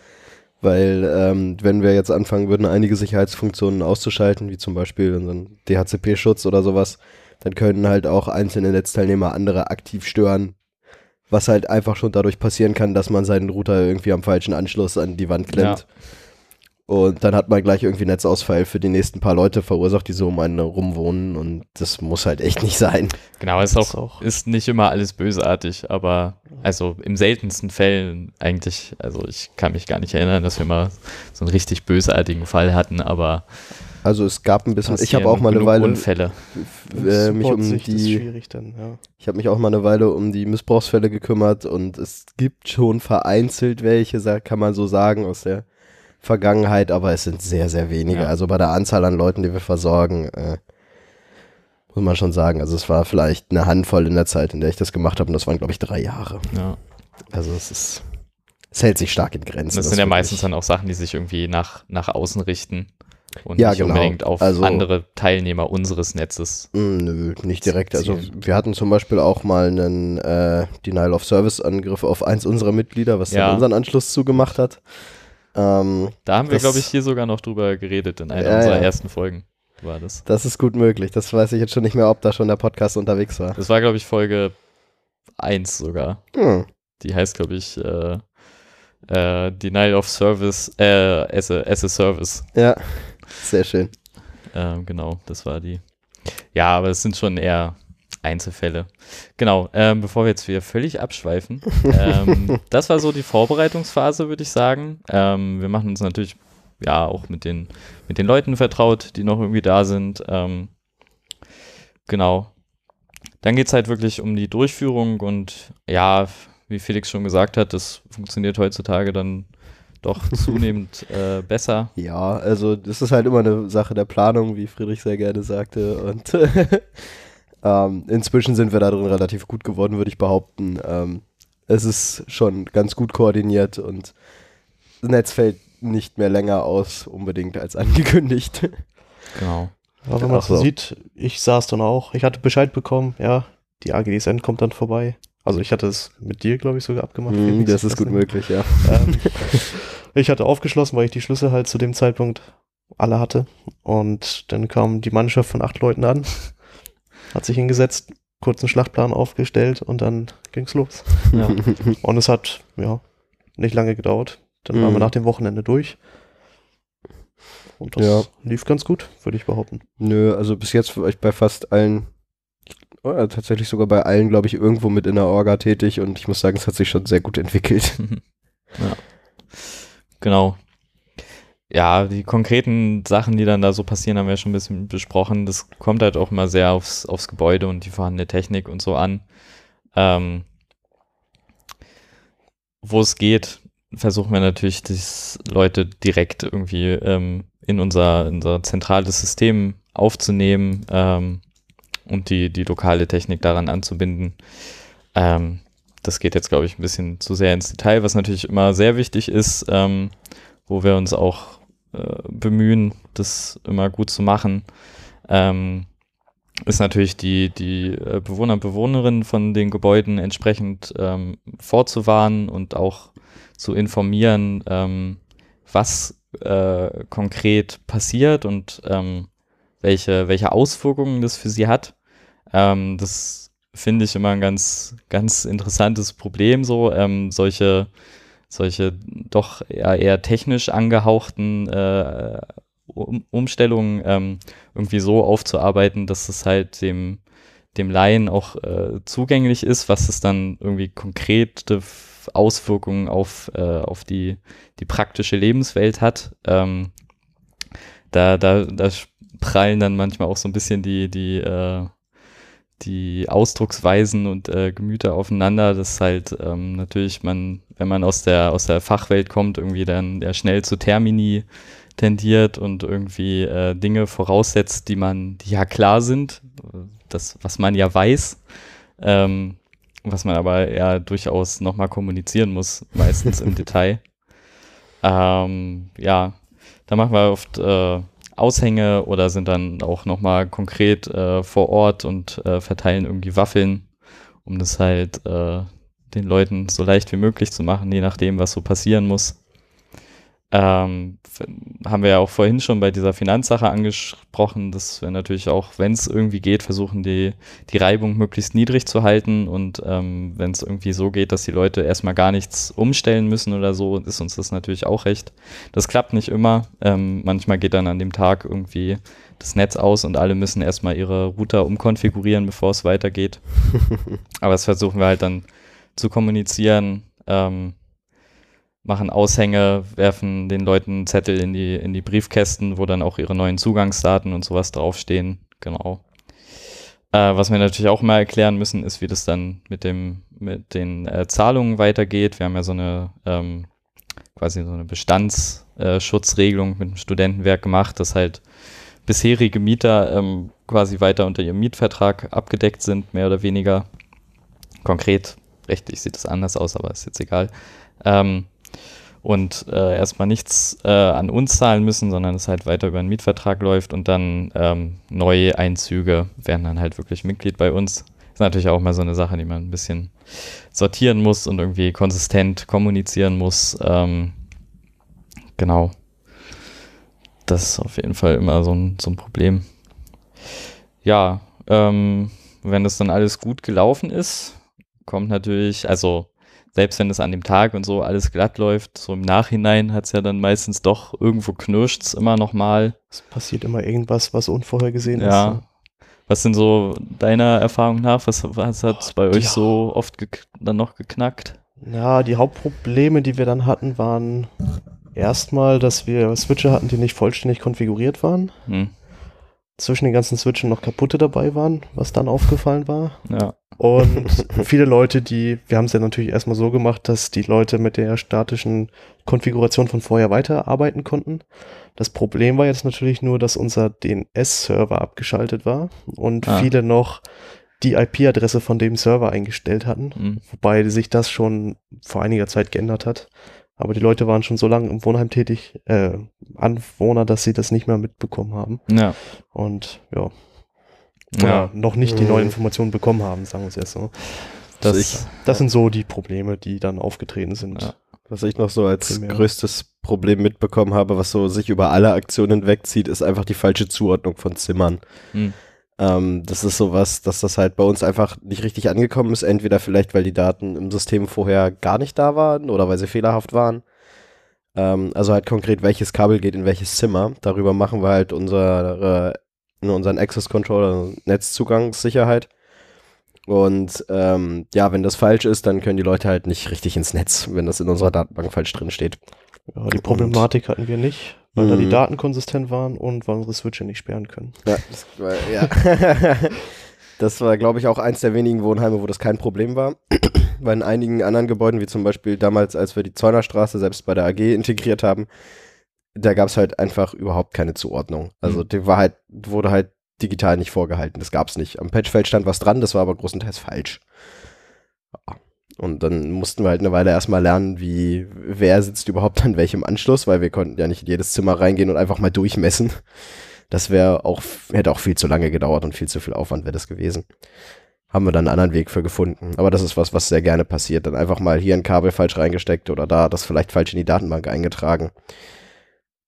Weil ähm, wenn wir jetzt anfangen würden, einige Sicherheitsfunktionen auszuschalten, wie zum Beispiel unseren DHCP-Schutz oder sowas, dann können halt auch einzelne Netzteilnehmer andere aktiv stören. Was halt einfach schon dadurch passieren kann, dass man seinen Router irgendwie am falschen Anschluss an die Wand klemmt. Und dann hat man gleich irgendwie Netzausfall für die nächsten paar Leute verursacht, die so um einen rumwohnen. Und das muss halt echt nicht sein. Genau, ist auch, auch. ist nicht immer alles bösartig, aber also im seltensten Fällen eigentlich, also ich kann mich gar nicht erinnern, dass wir mal so einen richtig bösartigen Fall hatten, aber Also es gab ein bisschen, ich habe auch mal eine Weile Unfälle. äh, mich um die schwierig dann, ja. Ich habe mich auch mal eine Weile um die Missbrauchsfälle gekümmert und es gibt schon vereinzelt welche, kann man so sagen, aus der Vergangenheit, aber es sind sehr, sehr wenige. Ja. Also bei der Anzahl an Leuten, die wir versorgen, äh, muss man schon sagen. Also es war vielleicht eine Handvoll in der Zeit, in der ich das gemacht habe und das waren, glaube ich, drei Jahre. Ja. Also es ist, es hält sich stark in Grenzen. Das sind ja meistens dann auch Sachen, die sich irgendwie nach, nach außen richten und Ja, nicht genau. unbedingt auf Also- andere Teilnehmer unseres Netzes. Mm, Nö, nicht direkt. Also wir hatten zum Beispiel auch mal einen äh, Denial of Service Angriff auf eins unserer Mitglieder, was Ja. dann unseren Anschluss zugemacht hat. Ähm, Da haben wir, glaube ich, hier sogar noch drüber geredet in einer Ja, unserer ja. ersten Folgen. War das. das ist gut möglich. Das weiß ich jetzt schon nicht mehr, ob da schon der Podcast unterwegs war. Das war, glaube ich, Folge 1 sogar. Hm. Die heißt, glaube ich, äh, äh, Denial of Service, äh, as a, as a Service. Ja, sehr schön. Ähm, genau, das war die. Ja, aber es sind schon eher Einzelfälle. Genau, ähm, bevor wir jetzt wieder völlig abschweifen. ähm, *laughs* das war so die Vorbereitungsphase, würde ich sagen. Ähm, wir machen uns natürlich ja auch mit den, mit den Leuten vertraut, die noch irgendwie da sind. Ähm, genau. Dann geht es halt wirklich um die Durchführung und ja, wie Felix schon gesagt hat, das funktioniert heutzutage dann doch *laughs* zunehmend äh, besser. Ja, also das ist halt immer eine Sache der Planung, wie Friedrich sehr gerne sagte. Und *laughs* ähm, inzwischen sind wir da drin relativ gut geworden, würde ich behaupten. Ähm, es ist schon ganz gut koordiniert und das Netz fällt nicht mehr länger aus, unbedingt als *laughs* angekündigt. Genau. Ja, wenn man so sieht, ich saß dann auch. Ich hatte Bescheid bekommen, ja, die AGDSN kommt dann vorbei. Also ich hatte es mit dir, glaube ich, sogar abgemacht. Mm, das ist gut möglich, ja. Ähm, *laughs* ich hatte aufgeschlossen, weil ich die Schlüssel halt zu dem Zeitpunkt alle hatte. Und dann kam die Mannschaft von acht Leuten an, hat sich hingesetzt, kurzen Schlachtplan aufgestellt und dann ging's los. Ja. *laughs* Und es hat, ja, nicht lange gedauert. Dann waren Mhm. wir nach dem Wochenende durch. Und das Ja. lief ganz gut, würde ich behaupten. Nö, also bis jetzt war ich bei fast allen, oh, tatsächlich sogar bei allen, glaube ich, irgendwo mit in der Orga tätig und ich muss sagen, es hat sich schon sehr gut entwickelt. *laughs* ja. Genau. Ja, die konkreten Sachen, die dann da so passieren, haben wir schon ein bisschen besprochen. Das kommt halt auch immer sehr aufs, aufs Gebäude und die vorhandene Technik und so an. Ähm, wo es geht, versuchen wir natürlich, die Leute direkt irgendwie ähm, in unser, unser zentrales System aufzunehmen ähm, und die, die lokale Technik daran anzubinden. Ähm, das geht jetzt, glaube ich, ein bisschen zu sehr ins Detail, was natürlich immer sehr wichtig ist, ähm, wo wir uns auch äh, bemühen, das immer gut zu machen. Ähm, ist natürlich die, die äh, Bewohner und Bewohnerinnen von den Gebäuden entsprechend ähm, vorzuwarnen und auch zu informieren, ähm, was äh, konkret passiert und ähm, welche, welche Auswirkungen das für sie hat. Ähm, das finde ich immer ein ganz, ganz interessantes Problem, so ähm, solche, solche doch eher, eher technisch angehauchten äh, um Umstellungen ähm, irgendwie so aufzuarbeiten, dass es halt dem, dem Laien auch äh, zugänglich ist, was es dann irgendwie konkrete Auswirkungen auf, äh, auf die, die praktische Lebenswelt hat. Ähm, da, da, da prallen dann manchmal auch so ein bisschen die, die, äh, die Ausdrucksweisen und äh, Gemüter aufeinander, dass halt ähm, natürlich man, wenn man aus der, aus der Fachwelt kommt, irgendwie dann ja schnell zu Termini tendiert und irgendwie äh, Dinge voraussetzt, die man, die ja klar sind, das, was man ja weiß, ähm, was man aber ja durchaus nochmal kommunizieren muss, meistens im *laughs* Detail. Ähm, ja, da machen wir oft äh, Aushänge oder sind dann auch nochmal konkret äh, vor Ort und äh, verteilen irgendwie Waffeln, um das halt äh, den Leuten so leicht wie möglich zu machen, je nachdem, was so passieren muss. Ähm, haben wir ja auch vorhin schon bei dieser Finanzsache angesprochen, dass wir natürlich auch, wenn es irgendwie geht, versuchen, die, die Reibung möglichst niedrig zu halten. Und ähm, wenn es irgendwie so geht, dass die Leute erstmal gar nichts umstellen müssen oder so, ist uns das natürlich auch recht. Das klappt nicht immer. Ähm, manchmal geht dann an dem Tag irgendwie das Netz aus und alle müssen erstmal ihre Router umkonfigurieren, bevor es weitergeht. *laughs* Aber das versuchen wir halt dann zu kommunizieren. Ähm, machen Aushänge, werfen den Leuten Zettel in die, in die Briefkästen, wo dann auch ihre neuen Zugangsdaten und sowas draufstehen. Genau. Äh, was wir natürlich auch mal erklären müssen, ist, wie das dann mit dem, mit den äh, Zahlungen weitergeht. Wir haben ja so eine ähm, quasi so eine Bestandsschutzregelung mit dem Studentenwerk gemacht, dass halt bisherige Mieter ähm, quasi weiter unter ihrem Mietvertrag abgedeckt sind, mehr oder weniger. Konkret, rechtlich sieht es anders aus, aber ist jetzt egal. Ähm, und äh, erstmal nichts äh, an uns zahlen müssen, sondern es halt weiter über einen Mietvertrag läuft und dann ähm, neue Einzüge werden dann halt wirklich Mitglied bei uns. Ist natürlich auch mal so eine Sache, die man ein bisschen sortieren muss und irgendwie konsistent kommunizieren muss. Ähm, genau. Das ist auf jeden Fall immer so ein, so ein Problem. Ja, ähm, wenn das dann alles gut gelaufen ist, kommt natürlich, also selbst wenn es an dem Tag und so alles glatt läuft, so im Nachhinein hat es ja dann meistens doch irgendwo knirscht es immer noch mal. Es passiert immer irgendwas, was unvorhergesehen ja. ist. Ja. Was sind so deiner Erfahrung nach? Was, was hat es bei euch ja. so oft dann noch geknackt? Ja, die Hauptprobleme, die wir dann hatten, waren erstmal, dass wir Switcher hatten, die nicht vollständig konfiguriert waren. Hm. Zwischen den ganzen Switchen noch kaputte dabei waren, was dann aufgefallen war. Ja. Und *laughs* viele Leute, die, wir haben es ja natürlich erstmal so gemacht, dass die Leute mit der statischen Konfiguration von vorher weiterarbeiten konnten. Das Problem war jetzt natürlich nur, dass unser DNS-Server abgeschaltet war und ah. viele noch die IP-Adresse von dem Server eingestellt hatten, mhm. wobei sich das schon vor einiger Zeit geändert hat. Aber die Leute waren schon so lange im Wohnheim tätig, äh, Anwohner, dass sie das nicht mehr mitbekommen haben. Ja. Und ja, ja. noch nicht die neuen mhm. Informationen bekommen haben, sagen wir es erst so. Das, ich, das sind so die Probleme, die dann aufgetreten sind. Ja. Was ich noch so als Primär. größtes Problem mitbekommen habe, was so sich über alle Aktionen wegzieht, ist einfach die falsche Zuordnung von Zimmern. Hm. Ähm, das ist sowas, dass das halt bei uns einfach nicht richtig angekommen ist. Entweder vielleicht, weil die Daten im System vorher gar nicht da waren oder weil sie fehlerhaft waren. Ähm, also halt konkret, welches Kabel geht in welches Zimmer. Darüber machen wir halt unsere in unseren Access Controller Netzzugangssicherheit. Und ähm, ja, wenn das falsch ist, dann können die Leute halt nicht richtig ins Netz, wenn das in unserer Datenbank falsch drin steht. Ja, die Problematik Und, hatten wir nicht. Weil da die Mhm. Daten konsistent waren und weil unsere Switche nicht sperren können. Ja, das war, ja. *laughs* das war glaube ich, auch eins der wenigen Wohnheime, wo das kein Problem war. *clears throat* Weil in einigen anderen Gebäuden, wie zum Beispiel damals, als wir die Zeunerstraße selbst bei der AG integriert haben, da gab es halt einfach überhaupt keine Zuordnung. Also die war halt, wurde halt digital nicht vorgehalten. Das gab es nicht. Am Patchfeld stand was dran, das war aber großenteils falsch. Ja. Und dann mussten wir halt eine Weile erstmal lernen, wie, wer sitzt überhaupt an welchem Anschluss, weil wir konnten ja nicht in jedes Zimmer reingehen und einfach mal durchmessen. Das wäre auch, hätte auch viel zu lange gedauert und viel zu viel Aufwand wäre das gewesen. Haben wir dann einen anderen Weg für gefunden. Aber das ist was, was sehr gerne passiert. Dann einfach mal hier ein Kabel falsch reingesteckt oder da das vielleicht falsch in die Datenbank eingetragen.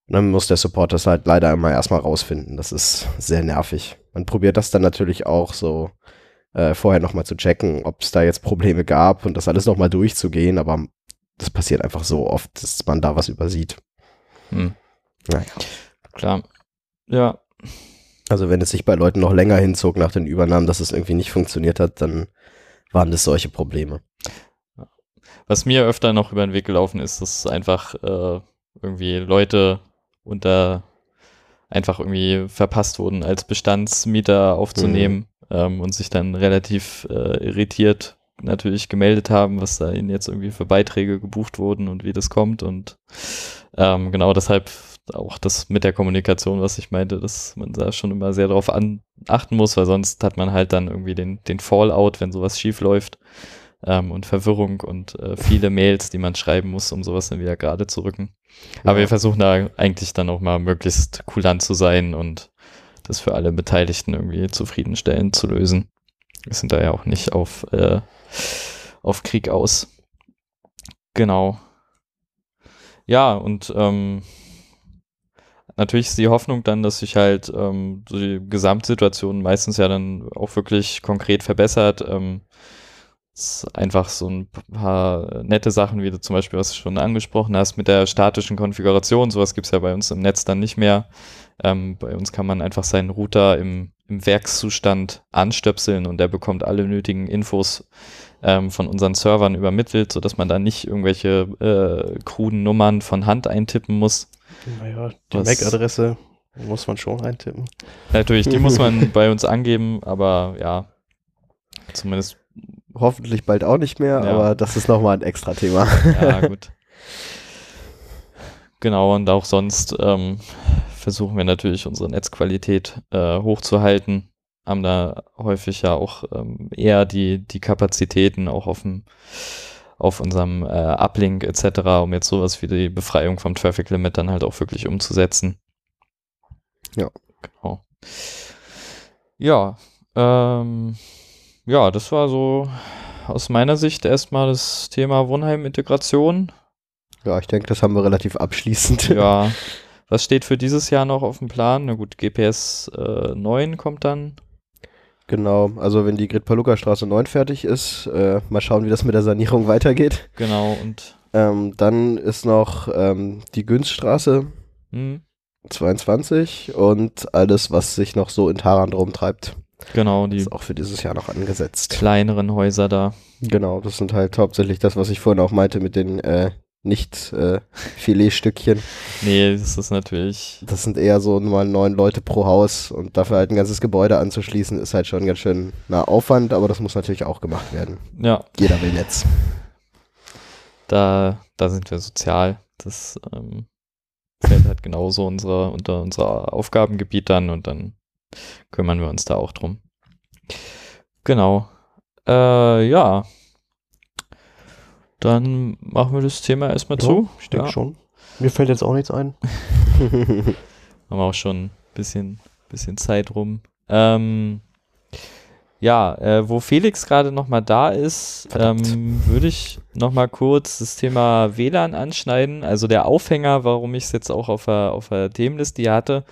Und dann muss der Support das halt leider immer erstmal rausfinden. Das ist sehr nervig. Man probiert das dann natürlich auch so äh, vorher nochmal zu checken, ob es da jetzt Probleme gab und das alles nochmal durchzugehen, aber das passiert einfach so oft, dass man da was übersieht. Hm. Naja. Klar. Ja, Also wenn es sich bei Leuten noch länger hinzog nach den Übernahmen, dass es irgendwie nicht funktioniert hat, dann waren das solche Probleme. was mir öfter noch über den Weg gelaufen ist, dass einfach äh, irgendwie Leute unter einfach irgendwie verpasst wurden, als Bestandsmieter aufzunehmen ähm, und sich dann relativ äh, irritiert natürlich gemeldet haben, was da ihnen jetzt irgendwie für Beiträge gebucht wurden und wie das kommt und ähm, genau deshalb auch das mit der Kommunikation, was ich meinte, dass man da schon immer sehr darauf an, achten muss, weil sonst hat man halt dann irgendwie den, den Fallout, wenn sowas schief läuft ähm, und Verwirrung und äh, viele Mails, die man schreiben muss, um sowas dann wieder gerade zu rücken. Aber Ja. wir versuchen da eigentlich dann auch mal möglichst kulant zu sein und das für alle Beteiligten irgendwie zufriedenstellend zu lösen. Wir sind da ja auch nicht auf, äh, auf Krieg aus. Genau. Ja, und ähm, natürlich ist die Hoffnung dann, dass sich halt ähm, die Gesamtsituation meistens ja dann auch wirklich konkret verbessert. Ähm, einfach so ein paar nette Sachen, wie du zum Beispiel, was du schon angesprochen hast, mit der statischen Konfiguration. Sowas gibt es ja bei uns im Netz dann nicht mehr. Ähm, bei uns kann man einfach seinen Router im, im Werkszustand anstöpseln und der bekommt alle nötigen Infos ähm, von unseren Servern übermittelt, sodass man da nicht irgendwelche äh, kruden Nummern von Hand eintippen muss. Naja, die MAC-Adresse muss man schon eintippen. Natürlich, die muss man *laughs* bei uns angeben, aber ja, zumindest, Hoffentlich bald auch nicht mehr, Ja. aber das ist nochmal ein extra Thema. ja, *laughs* gut. Genau, und auch sonst ähm, versuchen wir natürlich unsere Netzqualität äh, hochzuhalten. Haben da häufig ja auch ähm, eher die, die Kapazitäten auch auf, dem, auf unserem äh, Uplink etc., um jetzt sowas wie die Befreiung vom Traffic Limit dann halt auch wirklich umzusetzen. Ja. Genau. Ja, ähm, ja, das war so aus meiner Sicht erstmal das Thema Wohnheim-Integration. Ja, ich denke, das haben wir relativ abschließend. Ja. *laughs* Was steht für dieses Jahr noch auf dem Plan? Na gut, GPS äh, 9 kommt dann. Genau, also wenn die Grid-Paluca-Straße 9 fertig ist, äh, mal schauen, wie das mit der Sanierung weitergeht. Genau, und Ähm, dann ist noch ähm, die Günststraße hm, 22 und alles, was sich noch so in Taran rumtreibt, genau, die ist auch für dieses Jahr noch angesetzt. kleineren Häuser da. Genau, das sind halt hauptsächlich das, was ich vorhin auch meinte mit den äh, nicht äh, Filetstückchen. Nee, das ist natürlich. Das sind eher so mal neun Leute pro Haus und dafür halt ein ganzes Gebäude anzuschließen, ist halt schon ganz schön na, Aufwand, aber das muss natürlich auch gemacht werden. Ja, Jeder will Netz. da, da sind wir sozial. Das ähm, fällt halt genauso unsere, unter unser Aufgabengebiet dann und dann kümmern wir uns da auch drum. Genau. Äh, ja. Dann machen wir das Thema erstmal zu. ich denke Ja. schon. Mir fällt jetzt auch nichts ein. *laughs* Haben wir auch schon ein bisschen, bisschen Zeit rum. Ähm, ja, äh, wo Felix gerade noch mal da ist, ähm, würde ich noch mal kurz das Thema WLAN anschneiden. Also der Aufhänger, warum ich es jetzt auch auf der, auf der Themenliste hier hatte,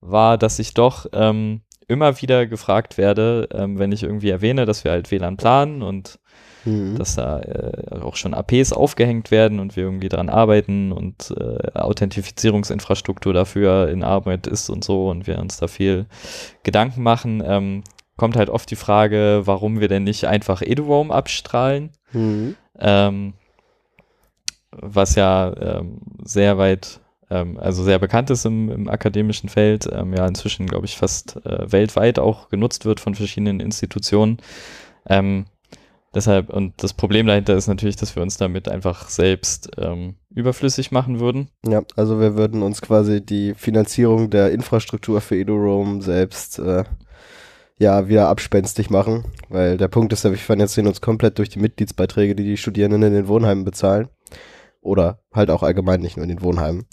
war, dass ich doch ähm, immer wieder gefragt werde, ähm, wenn ich irgendwie erwähne, dass wir halt WLAN planen und Mhm. dass da äh, auch schon APs aufgehängt werden und wir irgendwie dran arbeiten und äh, Authentifizierungsinfrastruktur dafür in Arbeit ist und so und wir uns da viel Gedanken machen, ähm, kommt halt oft die Frage, warum wir denn nicht einfach EduRoam abstrahlen, Mhm. ähm, was ja ähm, sehr weit ähm, also sehr bekannt ist im, im akademischen Feld, ähm, ja inzwischen, glaube ich, fast äh, weltweit auch genutzt wird von verschiedenen Institutionen. Deshalb, und das Problem dahinter ist natürlich, dass wir uns damit einfach selbst ähm, überflüssig machen würden. Ja, also wir würden uns quasi die Finanzierung der Infrastruktur für EduRoam selbst äh, ja wieder abspenstig machen, weil der Punkt ist ja, wir finanzieren uns komplett durch die Mitgliedsbeiträge, die die Studierenden in den Wohnheimen bezahlen. Oder halt auch allgemein nicht nur in den Wohnheimen.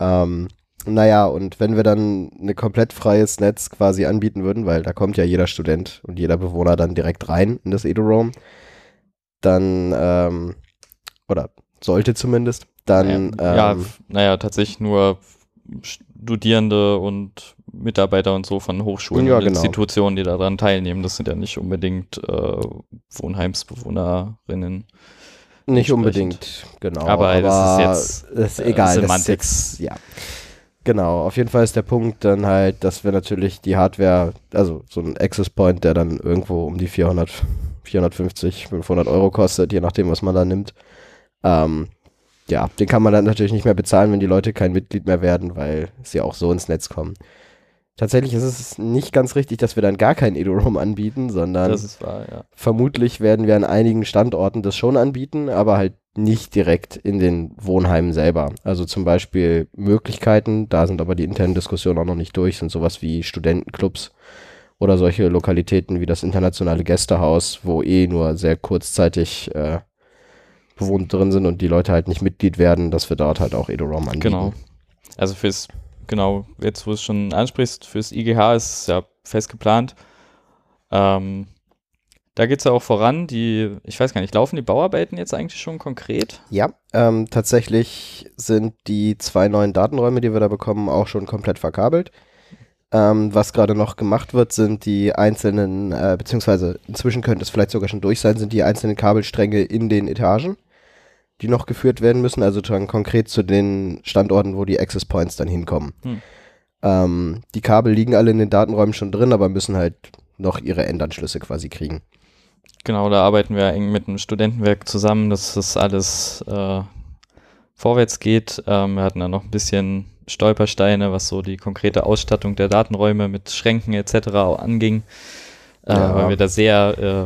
Ähm, naja, und wenn wir dann ein komplett freies Netz quasi anbieten würden, weil da kommt ja jeder Student und jeder Bewohner dann direkt rein in das EduRoam, dann, ähm, oder sollte zumindest, dann. Naja, ja, ähm, naja, tatsächlich nur Studierende und Mitarbeiter und so von Hochschulen Ja, und genau. Institutionen, die daran teilnehmen. Das sind ja nicht unbedingt äh, Wohnheimsbewohnerinnen. Nicht unbedingt, genau. Aber das ist jetzt, ist äh, egal. Semantik. Das ist jetzt, ja. Genau, auf jeden Fall ist der Punkt dann halt, dass wir natürlich die Hardware, also so ein Access Point, der dann irgendwo um die 400, 450, 500 Euro kostet, je nachdem, was man da nimmt. Ähm, ja, den kann man dann natürlich nicht mehr bezahlen, wenn die Leute kein Mitglied mehr werden, weil sie auch so ins Netz kommen. Tatsächlich ist es nicht ganz richtig, dass wir dann gar kein EduRoam anbieten, sondern wahr, ja. vermutlich werden wir an einigen Standorten das schon anbieten, aber halt nicht direkt in den Wohnheimen selber. Also zum Beispiel Möglichkeiten, da sind aber die internen Diskussionen auch noch nicht durch, sind sowas wie Studentenclubs oder solche Lokalitäten wie das internationale Gästehaus, wo eh nur sehr kurzzeitig äh, bewohnt drin sind und die Leute halt nicht Mitglied werden, dass wir dort halt auch EduRoam anbieten. Genau. Also fürs, genau, jetzt wo du es schon ansprichst, fürs IGH ist es ja fest geplant. Ähm, da geht es ja auch voran. Die, ich weiß gar nicht, laufen die Bauarbeiten jetzt eigentlich schon konkret? Ja, ähm, tatsächlich sind die zwei neuen Datenräume, die wir da bekommen, auch schon komplett verkabelt. Ähm, was gerade noch gemacht wird, sind die einzelnen, äh, beziehungsweise inzwischen könnte es vielleicht sogar schon durch sein, sind die einzelnen Kabelstränge in den Etagen, die noch geführt werden müssen, also dann konkret zu den Standorten, wo die Access Points dann hinkommen. Hm. Ähm, die Kabel liegen alle in den Datenräumen schon drin, aber müssen halt noch ihre Endanschlüsse quasi kriegen. Genau, da arbeiten wir eng mit dem Studentenwerk zusammen, dass das alles äh, vorwärts geht. Ähm, wir hatten da noch ein bisschen Stolpersteine, was so die konkrete Ausstattung der Datenräume mit Schränken etc. anging, äh, Ja. weil wir da sehr äh,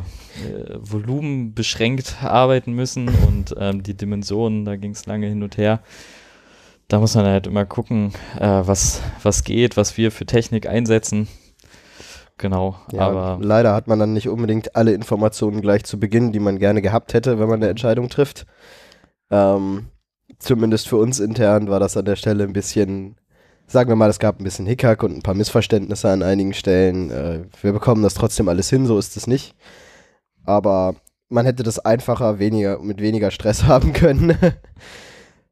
äh, volumenbeschränkt arbeiten müssen und ähm, die Dimensionen, da ging es lange hin und her. Da muss man halt immer gucken, äh, was, was geht, was wir für Technik einsetzen. Genau, Ja, aber leider hat man dann nicht unbedingt alle Informationen gleich zu Beginn, die man gerne gehabt hätte, wenn man eine Entscheidung trifft. Ähm, zumindest für uns intern war das an der Stelle ein bisschen, sagen wir mal, es gab ein bisschen Hickhack und ein paar Missverständnisse an einigen Stellen. Äh, wir bekommen das trotzdem alles hin, so ist es nicht. Aber man hätte das einfacher, weniger, mit weniger Stress *laughs* haben können,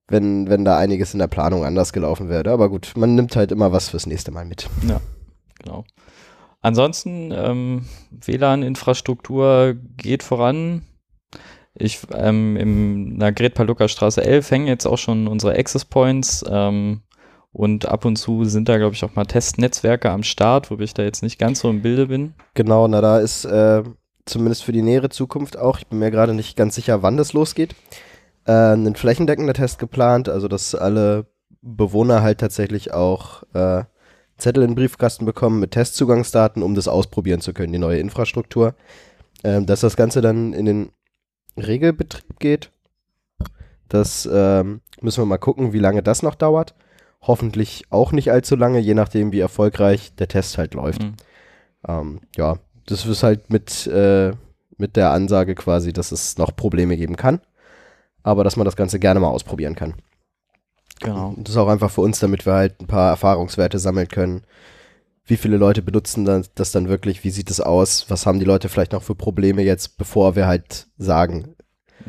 wenn, wenn da einiges in der Planung anders gelaufen wäre. Aber gut, man nimmt halt immer was fürs nächste Mal mit. Genau. Ansonsten, ähm, WLAN-Infrastruktur geht voran. Ich, ähm, in der Gret-Palucker Straße 11 hängen jetzt auch schon unsere Access Points ähm, und ab und zu sind da, glaube ich, auch mal Testnetzwerke am Start, wobei ich da jetzt nicht ganz so im Bilde bin. Genau, na da ist äh, zumindest für die nähere Zukunft auch, ich bin mir gerade nicht ganz sicher, wann das losgeht, äh, ein flächendeckender Test geplant, also dass alle Bewohner halt tatsächlich auch äh, Zettel in den Briefkasten bekommen mit Testzugangsdaten, um das ausprobieren zu können, die neue Infrastruktur. Ähm, dass das Ganze dann in den Regelbetrieb geht, das ähm, müssen wir mal gucken, wie lange das noch dauert. Hoffentlich auch nicht allzu lange, je nachdem, wie erfolgreich der Test halt läuft. Mhm. Ähm, ja, das ist halt mit, äh, mit der Ansage quasi, dass es noch Probleme geben kann, aber dass man das Ganze gerne mal ausprobieren kann. Genau. Und das ist auch einfach für uns, damit wir halt ein paar Erfahrungswerte sammeln können. Wie viele Leute benutzen das, das dann wirklich? Wie sieht es aus? Was haben die Leute vielleicht noch für Probleme jetzt, bevor wir halt sagen,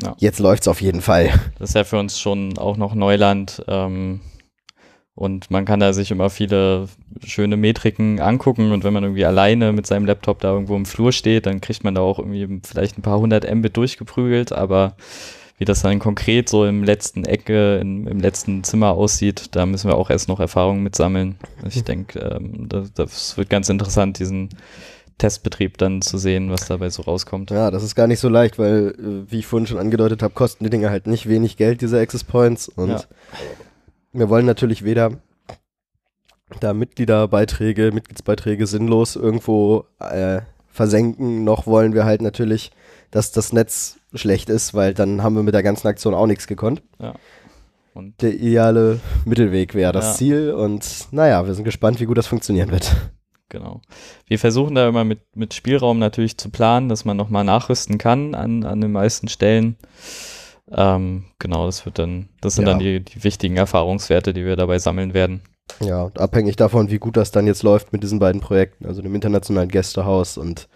Ja. jetzt läuft's auf jeden Fall. Das ist ja für uns schon auch noch Neuland. Ähm, und man kann da sich immer viele schöne Metriken angucken. Und wenn man irgendwie alleine mit seinem Laptop da irgendwo im Flur steht, dann kriegt man da auch irgendwie vielleicht ein paar hundert Mbit durchgeprügelt. Aber wie das dann konkret so im letzten Ecke, im, im letzten Zimmer aussieht, da müssen wir auch erst noch Erfahrungen mit sammeln. Ich denke, ähm, das, das wird ganz interessant, diesen Testbetrieb dann zu sehen, was dabei so rauskommt. Ja, das ist gar nicht so leicht, weil, äh, wie ich vorhin schon angedeutet habe, kosten die Dinge halt nicht wenig Geld, diese Access Points. Und Ja. wir wollen natürlich weder da Mitgliederbeiträge, Mitgliedsbeiträge sinnlos irgendwo äh, versenken, noch wollen wir halt natürlich, dass das Netz schlecht ist, weil dann haben wir mit der ganzen Aktion auch nichts gekonnt. Ja. Und Der ideale Mittelweg wäre das Ja. Ziel und naja, wir sind gespannt, wie gut das funktionieren wird. Genau. Wir versuchen da immer mit, mit Spielraum natürlich zu planen, dass man nochmal nachrüsten kann an, an den meisten Stellen. Ähm, genau, das wird dann, das sind Ja. dann die, die wichtigen Erfahrungswerte, die wir dabei sammeln werden. Ja, und abhängig davon, wie gut das dann jetzt läuft mit diesen beiden Projekten, also dem internationalen Gästehaus und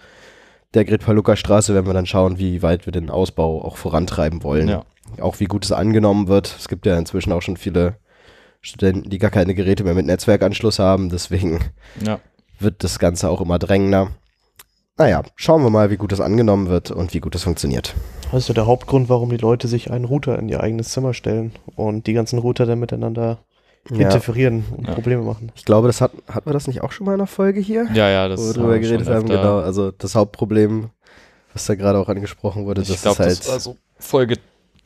der Gret-Paluca Straße, werden wir dann schauen, wie weit wir den Ausbau auch vorantreiben wollen. Ja. Auch wie gut es angenommen wird. Es gibt ja inzwischen auch schon viele Studenten, die gar keine Geräte mehr mit Netzwerkanschluss haben, deswegen Ja. wird das Ganze auch immer drängender. Naja, schauen wir mal, wie gut das angenommen wird und wie gut das funktioniert. Das ist ja der Hauptgrund, warum die Leute sich einen Router in ihr eigenes Zimmer stellen und die ganzen Router dann miteinander Ja. interferieren und Ja. Probleme machen. Ich glaube, das hat, hatten wir das nicht auch schon mal in einer Folge hier? Ja, ja, das wo drüber geredet haben, öfter. genau. Also das Hauptproblem, was da gerade auch angesprochen wurde, Ich das glaube, ist halt. das war so Folge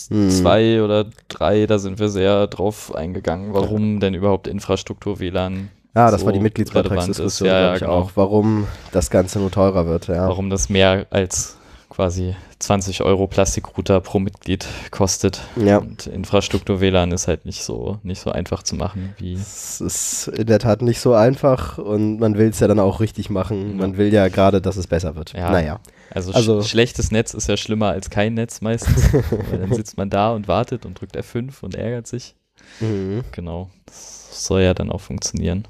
Hm. zwei oder drei, da sind wir sehr drauf eingegangen, warum denn überhaupt Infrastruktur WLAN, ja, das so war die Mitgliedsbeitragsdiskussion, ist. Ja, glaub ja, ich genau. auch. Warum das Ganze nur teurer wird, ja. warum das mehr als quasi 20 Euro Plastikrouter pro Mitglied kostet. Ja. Und Infrastruktur WLAN ist halt nicht so, nicht so einfach zu machen wie. Es ist in der Tat nicht so einfach und man will es ja dann auch richtig machen. Ja. Man will ja gerade, dass es besser wird. Ja. Naja. Also, Also- sch schlechtes Netz ist ja schlimmer als kein Netz meistens. *laughs* weil dann sitzt man da und wartet und drückt F5 und ärgert sich. Mhm. Genau. Das soll ja dann auch funktionieren.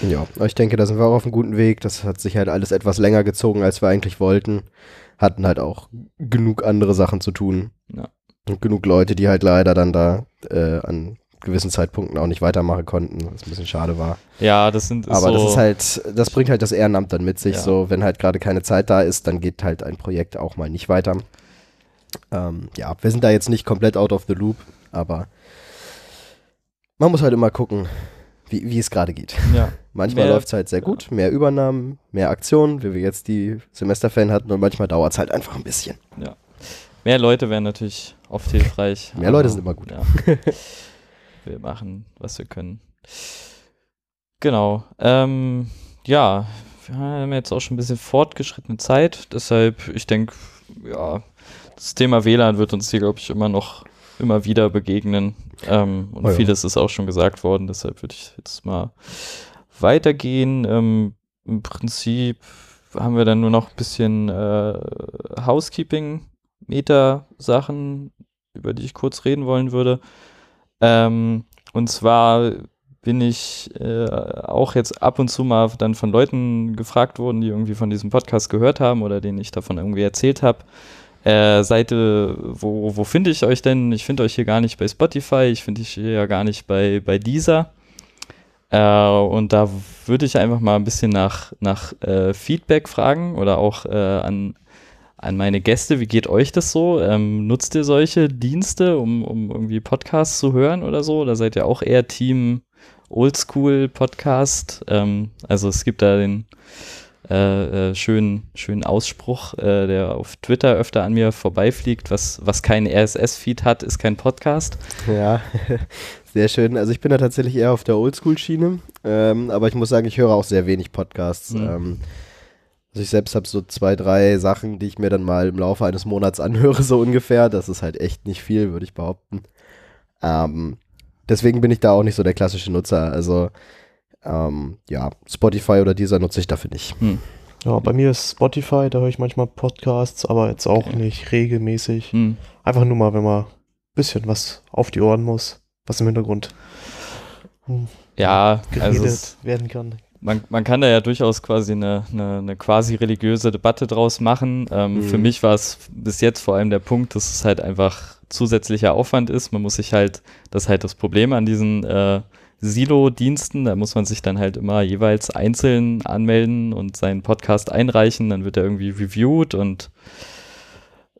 Ja, ich denke, da sind wir auch auf einem guten Weg. Das hat sich halt alles etwas länger gezogen, als wir eigentlich wollten. Hatten halt auch genug andere Sachen zu tun. Ja. Und genug Leute, die halt leider dann da äh, an gewissen Zeitpunkten auch nicht weitermachen konnten, was ein bisschen schade war. Ja, das sind Aber so, das ist halt, das bringt halt das Ehrenamt dann mit sich. Ja. So, wenn halt gerade keine Zeit da ist, dann geht halt ein Projekt auch mal nicht weiter. Ähm, ja, wir sind da jetzt nicht komplett out of the loop, aber man muss halt immer gucken, wie, wie es gerade geht. ja, *laughs* Manchmal läuft es halt sehr gut, mehr Übernahmen, mehr Aktionen, wie wir jetzt die Semesterferien hatten und manchmal dauert es halt einfach ein bisschen. mehr Leute wären natürlich oft hilfreich. Mehr Leute sind immer gut. Ja. *laughs* wir machen, was wir können. Genau. Ähm, ja, wir haben jetzt auch schon ein bisschen fortgeschrittene Zeit. Deshalb, ich denke, ja, das Thema WLAN wird uns hier, glaube ich, immer noch immer wieder begegnen. Ähm, und Oh ja. vieles ist auch schon gesagt worden. Deshalb würde ich jetzt mal weitergehen. Ähm, Im Prinzip haben wir dann nur noch ein bisschen äh, Housekeeping-Meta-Sachen, über die ich kurz reden wollen würde. Ähm, und zwar bin ich äh, auch jetzt ab und zu mal dann von Leuten gefragt worden, die irgendwie von diesem Podcast gehört haben oder denen ich davon irgendwie erzählt habe. Äh, Seite, wo, wo finde ich euch denn? Ich finde euch hier gar nicht bei Spotify, ich finde euch hier ja gar nicht bei, bei Deezer. Äh, und da würde ich einfach mal ein bisschen nach, nach äh, Feedback fragen oder auch äh, an, an meine Gäste. Wie geht euch das so? Ähm, nutzt ihr solche Dienste, um, um irgendwie Podcasts zu hören oder so? Oder seid ihr auch eher Team Oldschool Podcast? Ähm, also es gibt da den äh, äh, schönen, schönen Ausspruch, äh, der auf Twitter öfter an mir vorbeifliegt. Was, was kein RSS-Feed hat, ist kein Podcast. Ja, *laughs* sehr schön. Also ich bin da tatsächlich eher auf der Oldschool-Schiene, ähm, aber ich muss sagen, ich höre auch sehr wenig Podcasts. Mhm. Ähm, also ich selbst habe so zwei, drei Sachen, die ich mir dann mal im Laufe eines Monats anhöre, so ungefähr. Das ist halt echt nicht viel, würde ich behaupten. Ähm, deswegen bin ich da auch nicht so der klassische Nutzer. Also ähm, ja, Spotify oder dieser nutze ich dafür nicht. Ja, bei mir ist Spotify, da höre ich manchmal Podcasts, aber jetzt auch Okay. nicht regelmäßig. Hm. Einfach nur mal, wenn man ein bisschen was auf die Ohren muss, was im Hintergrund hm, Ja, also geredet es, werden kann. man, man kann da ja durchaus quasi eine, eine, eine quasi religiöse Debatte draus machen. Ähm, Mhm. Für mich war es bis jetzt vor allem der Punkt, dass es halt einfach zusätzlicher Aufwand ist. Man muss sich halt, das ist halt das Problem an diesen äh, Silo-Diensten, da muss man sich dann halt immer jeweils einzeln anmelden und seinen Podcast einreichen, dann wird er irgendwie reviewed und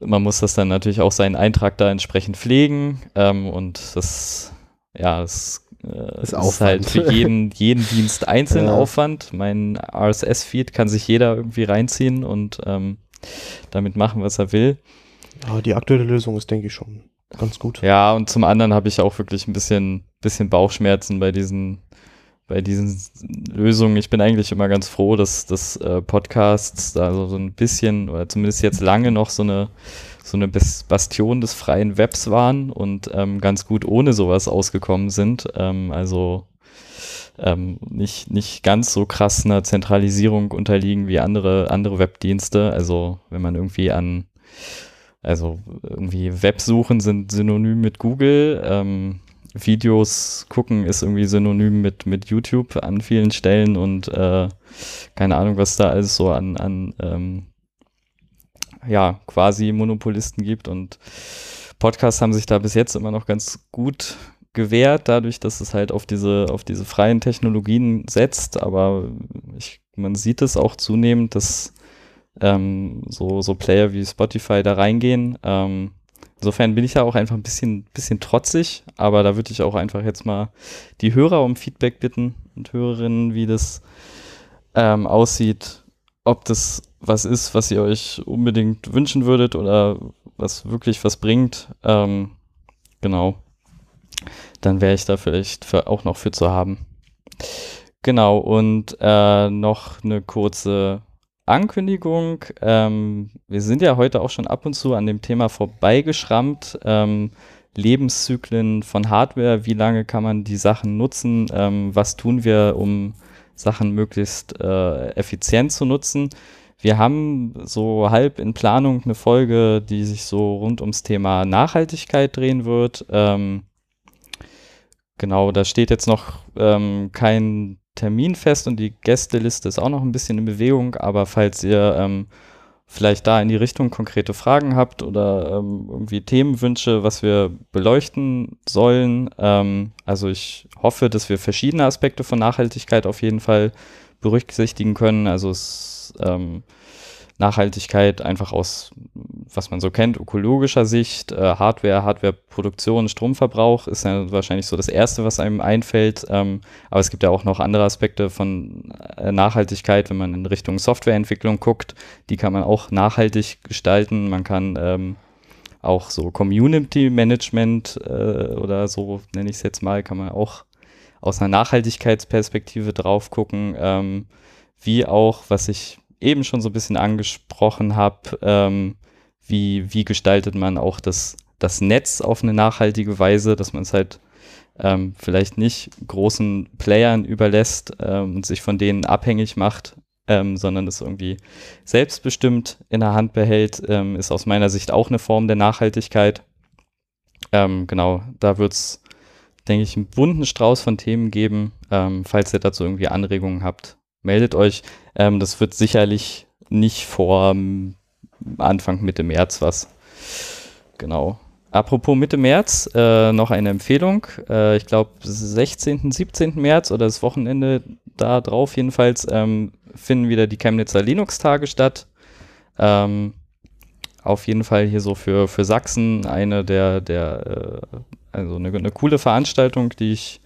man muss das dann natürlich auch seinen Eintrag da entsprechend pflegen ähm, und das, ja, das äh, Ist ist, halt für jeden, *laughs* jeden Dienst einzeln Ja. Aufwand. Mein RSS-Feed kann sich jeder irgendwie reinziehen und ähm, damit machen, was er will. Ja, die aktuelle Lösung ist, denke ich, schon ganz gut. Ja, und zum anderen habe ich auch wirklich ein bisschen, bisschen Bauchschmerzen bei diesen, bei diesen Lösungen. Ich bin eigentlich immer ganz froh, dass, dass äh, Podcasts da so, ein bisschen, oder zumindest jetzt lange noch so eine, so eine Bastion des freien Webs waren und ähm, ganz gut ohne sowas ausgekommen sind. Ähm, also ähm, nicht, nicht ganz so krass einer Zentralisierung unterliegen wie andere, andere Webdienste. Also wenn man irgendwie an, also irgendwie Websuchen sind synonym mit Google, ähm, Videos gucken ist irgendwie synonym mit, mit YouTube an vielen Stellen und äh, keine Ahnung, was da alles so an, an ähm, ja, quasi Monopolisten gibt und Podcasts haben sich da bis jetzt immer noch ganz gut gewährt, dadurch, dass es halt auf diese, auf diese freien Technologien setzt, aber ich, man sieht es auch zunehmend, dass ähm, so, so Player wie Spotify da reingehen. Ähm, insofern bin ich ja auch einfach ein bisschen, bisschen trotzig, aber da würde ich auch einfach jetzt mal die Hörer um Feedback bitten und Hörerinnen, wie das ähm, aussieht, ob das was ist, was ihr euch unbedingt wünschen würdet oder was wirklich was bringt. Ähm, genau dann wäre ich da vielleicht für, auch noch für zu haben. Genau, und äh, noch eine kurze Ankündigung. Ähm, wir sind ja heute auch schon ab und zu an dem Thema vorbeigeschrammt. Ähm, Lebenszyklen von Hardware, wie lange kann man die Sachen nutzen, ähm, was tun wir, um Sachen möglichst äh, effizient zu nutzen. Wir haben so halb in Planung eine Folge, die sich so rund ums Thema Nachhaltigkeit drehen wird. Ähm, Genau, da steht jetzt noch ähm, kein Termin fest und die Gästeliste ist auch noch ein bisschen in Bewegung, aber falls ihr ähm, vielleicht da in die Richtung konkrete Fragen habt oder ähm, irgendwie Themenwünsche, was wir beleuchten sollen, ähm, also ich hoffe, dass wir verschiedene Aspekte von Nachhaltigkeit auf jeden Fall berücksichtigen können. Also es ähm, Nachhaltigkeit einfach aus, was man so kennt, ökologischer Sicht, äh, Hardware, Hardwareproduktion, Stromverbrauch ist ja wahrscheinlich so das Erste, was einem einfällt. Ähm, aber es gibt ja auch noch andere Aspekte von äh, Nachhaltigkeit, wenn man in Richtung Softwareentwicklung guckt. Die kann man auch nachhaltig gestalten. Man kann ähm, auch so Community Management äh, oder so nenne ich es jetzt mal, kann man auch aus einer Nachhaltigkeitsperspektive drauf gucken. Ähm, wie auch, was ich eben schon so ein bisschen angesprochen habe, ähm, wie, wie gestaltet man auch das, das Netz auf eine nachhaltige Weise, dass man es halt ähm, vielleicht nicht großen Playern überlässt ähm, und sich von denen abhängig macht, ähm, sondern es irgendwie selbstbestimmt in der Hand behält, ähm, ist aus meiner Sicht auch eine Form der Nachhaltigkeit. Ähm, genau, da wird es, denke ich, einen bunten Strauß von Themen geben. Ähm, falls ihr dazu irgendwie Anregungen habt, meldet euch. Ähm, das wird sicherlich nicht vor Anfang Mitte März was. Genau. Apropos Mitte März, äh, noch eine Empfehlung. Äh, ich glaube, 16., 17. März oder das Wochenende da drauf jedenfalls ähm, finden wieder die Chemnitzer Linux-Tage statt. Ähm, auf jeden Fall hier so für, für Sachsen eine der, der äh, also eine, eine coole Veranstaltung, die ich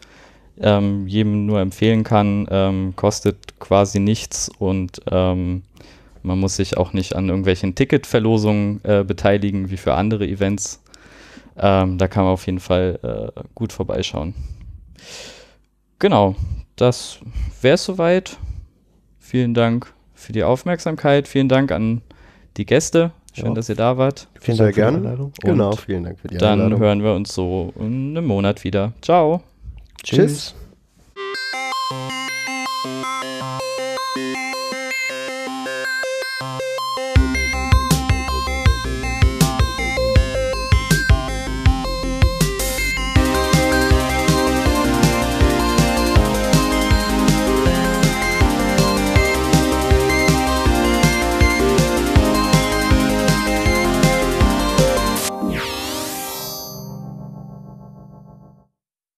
ähm, jedem nur empfehlen kann, ähm, kostet quasi nichts und ähm, man muss sich auch nicht an irgendwelchen Ticketverlosungen äh, beteiligen wie für andere Events. Ähm, da kann man auf jeden Fall äh, gut vorbeischauen. Genau, das wäre es soweit. Vielen Dank für die Aufmerksamkeit. Vielen Dank an die Gäste. Schön, ja. dass ihr da wart. Vielen Dank Sehr gerne. Genau, vielen Dank für die Einladung. Dann hören wir uns so in einem Monat wieder. Ciao. Tschüss. Tschüss.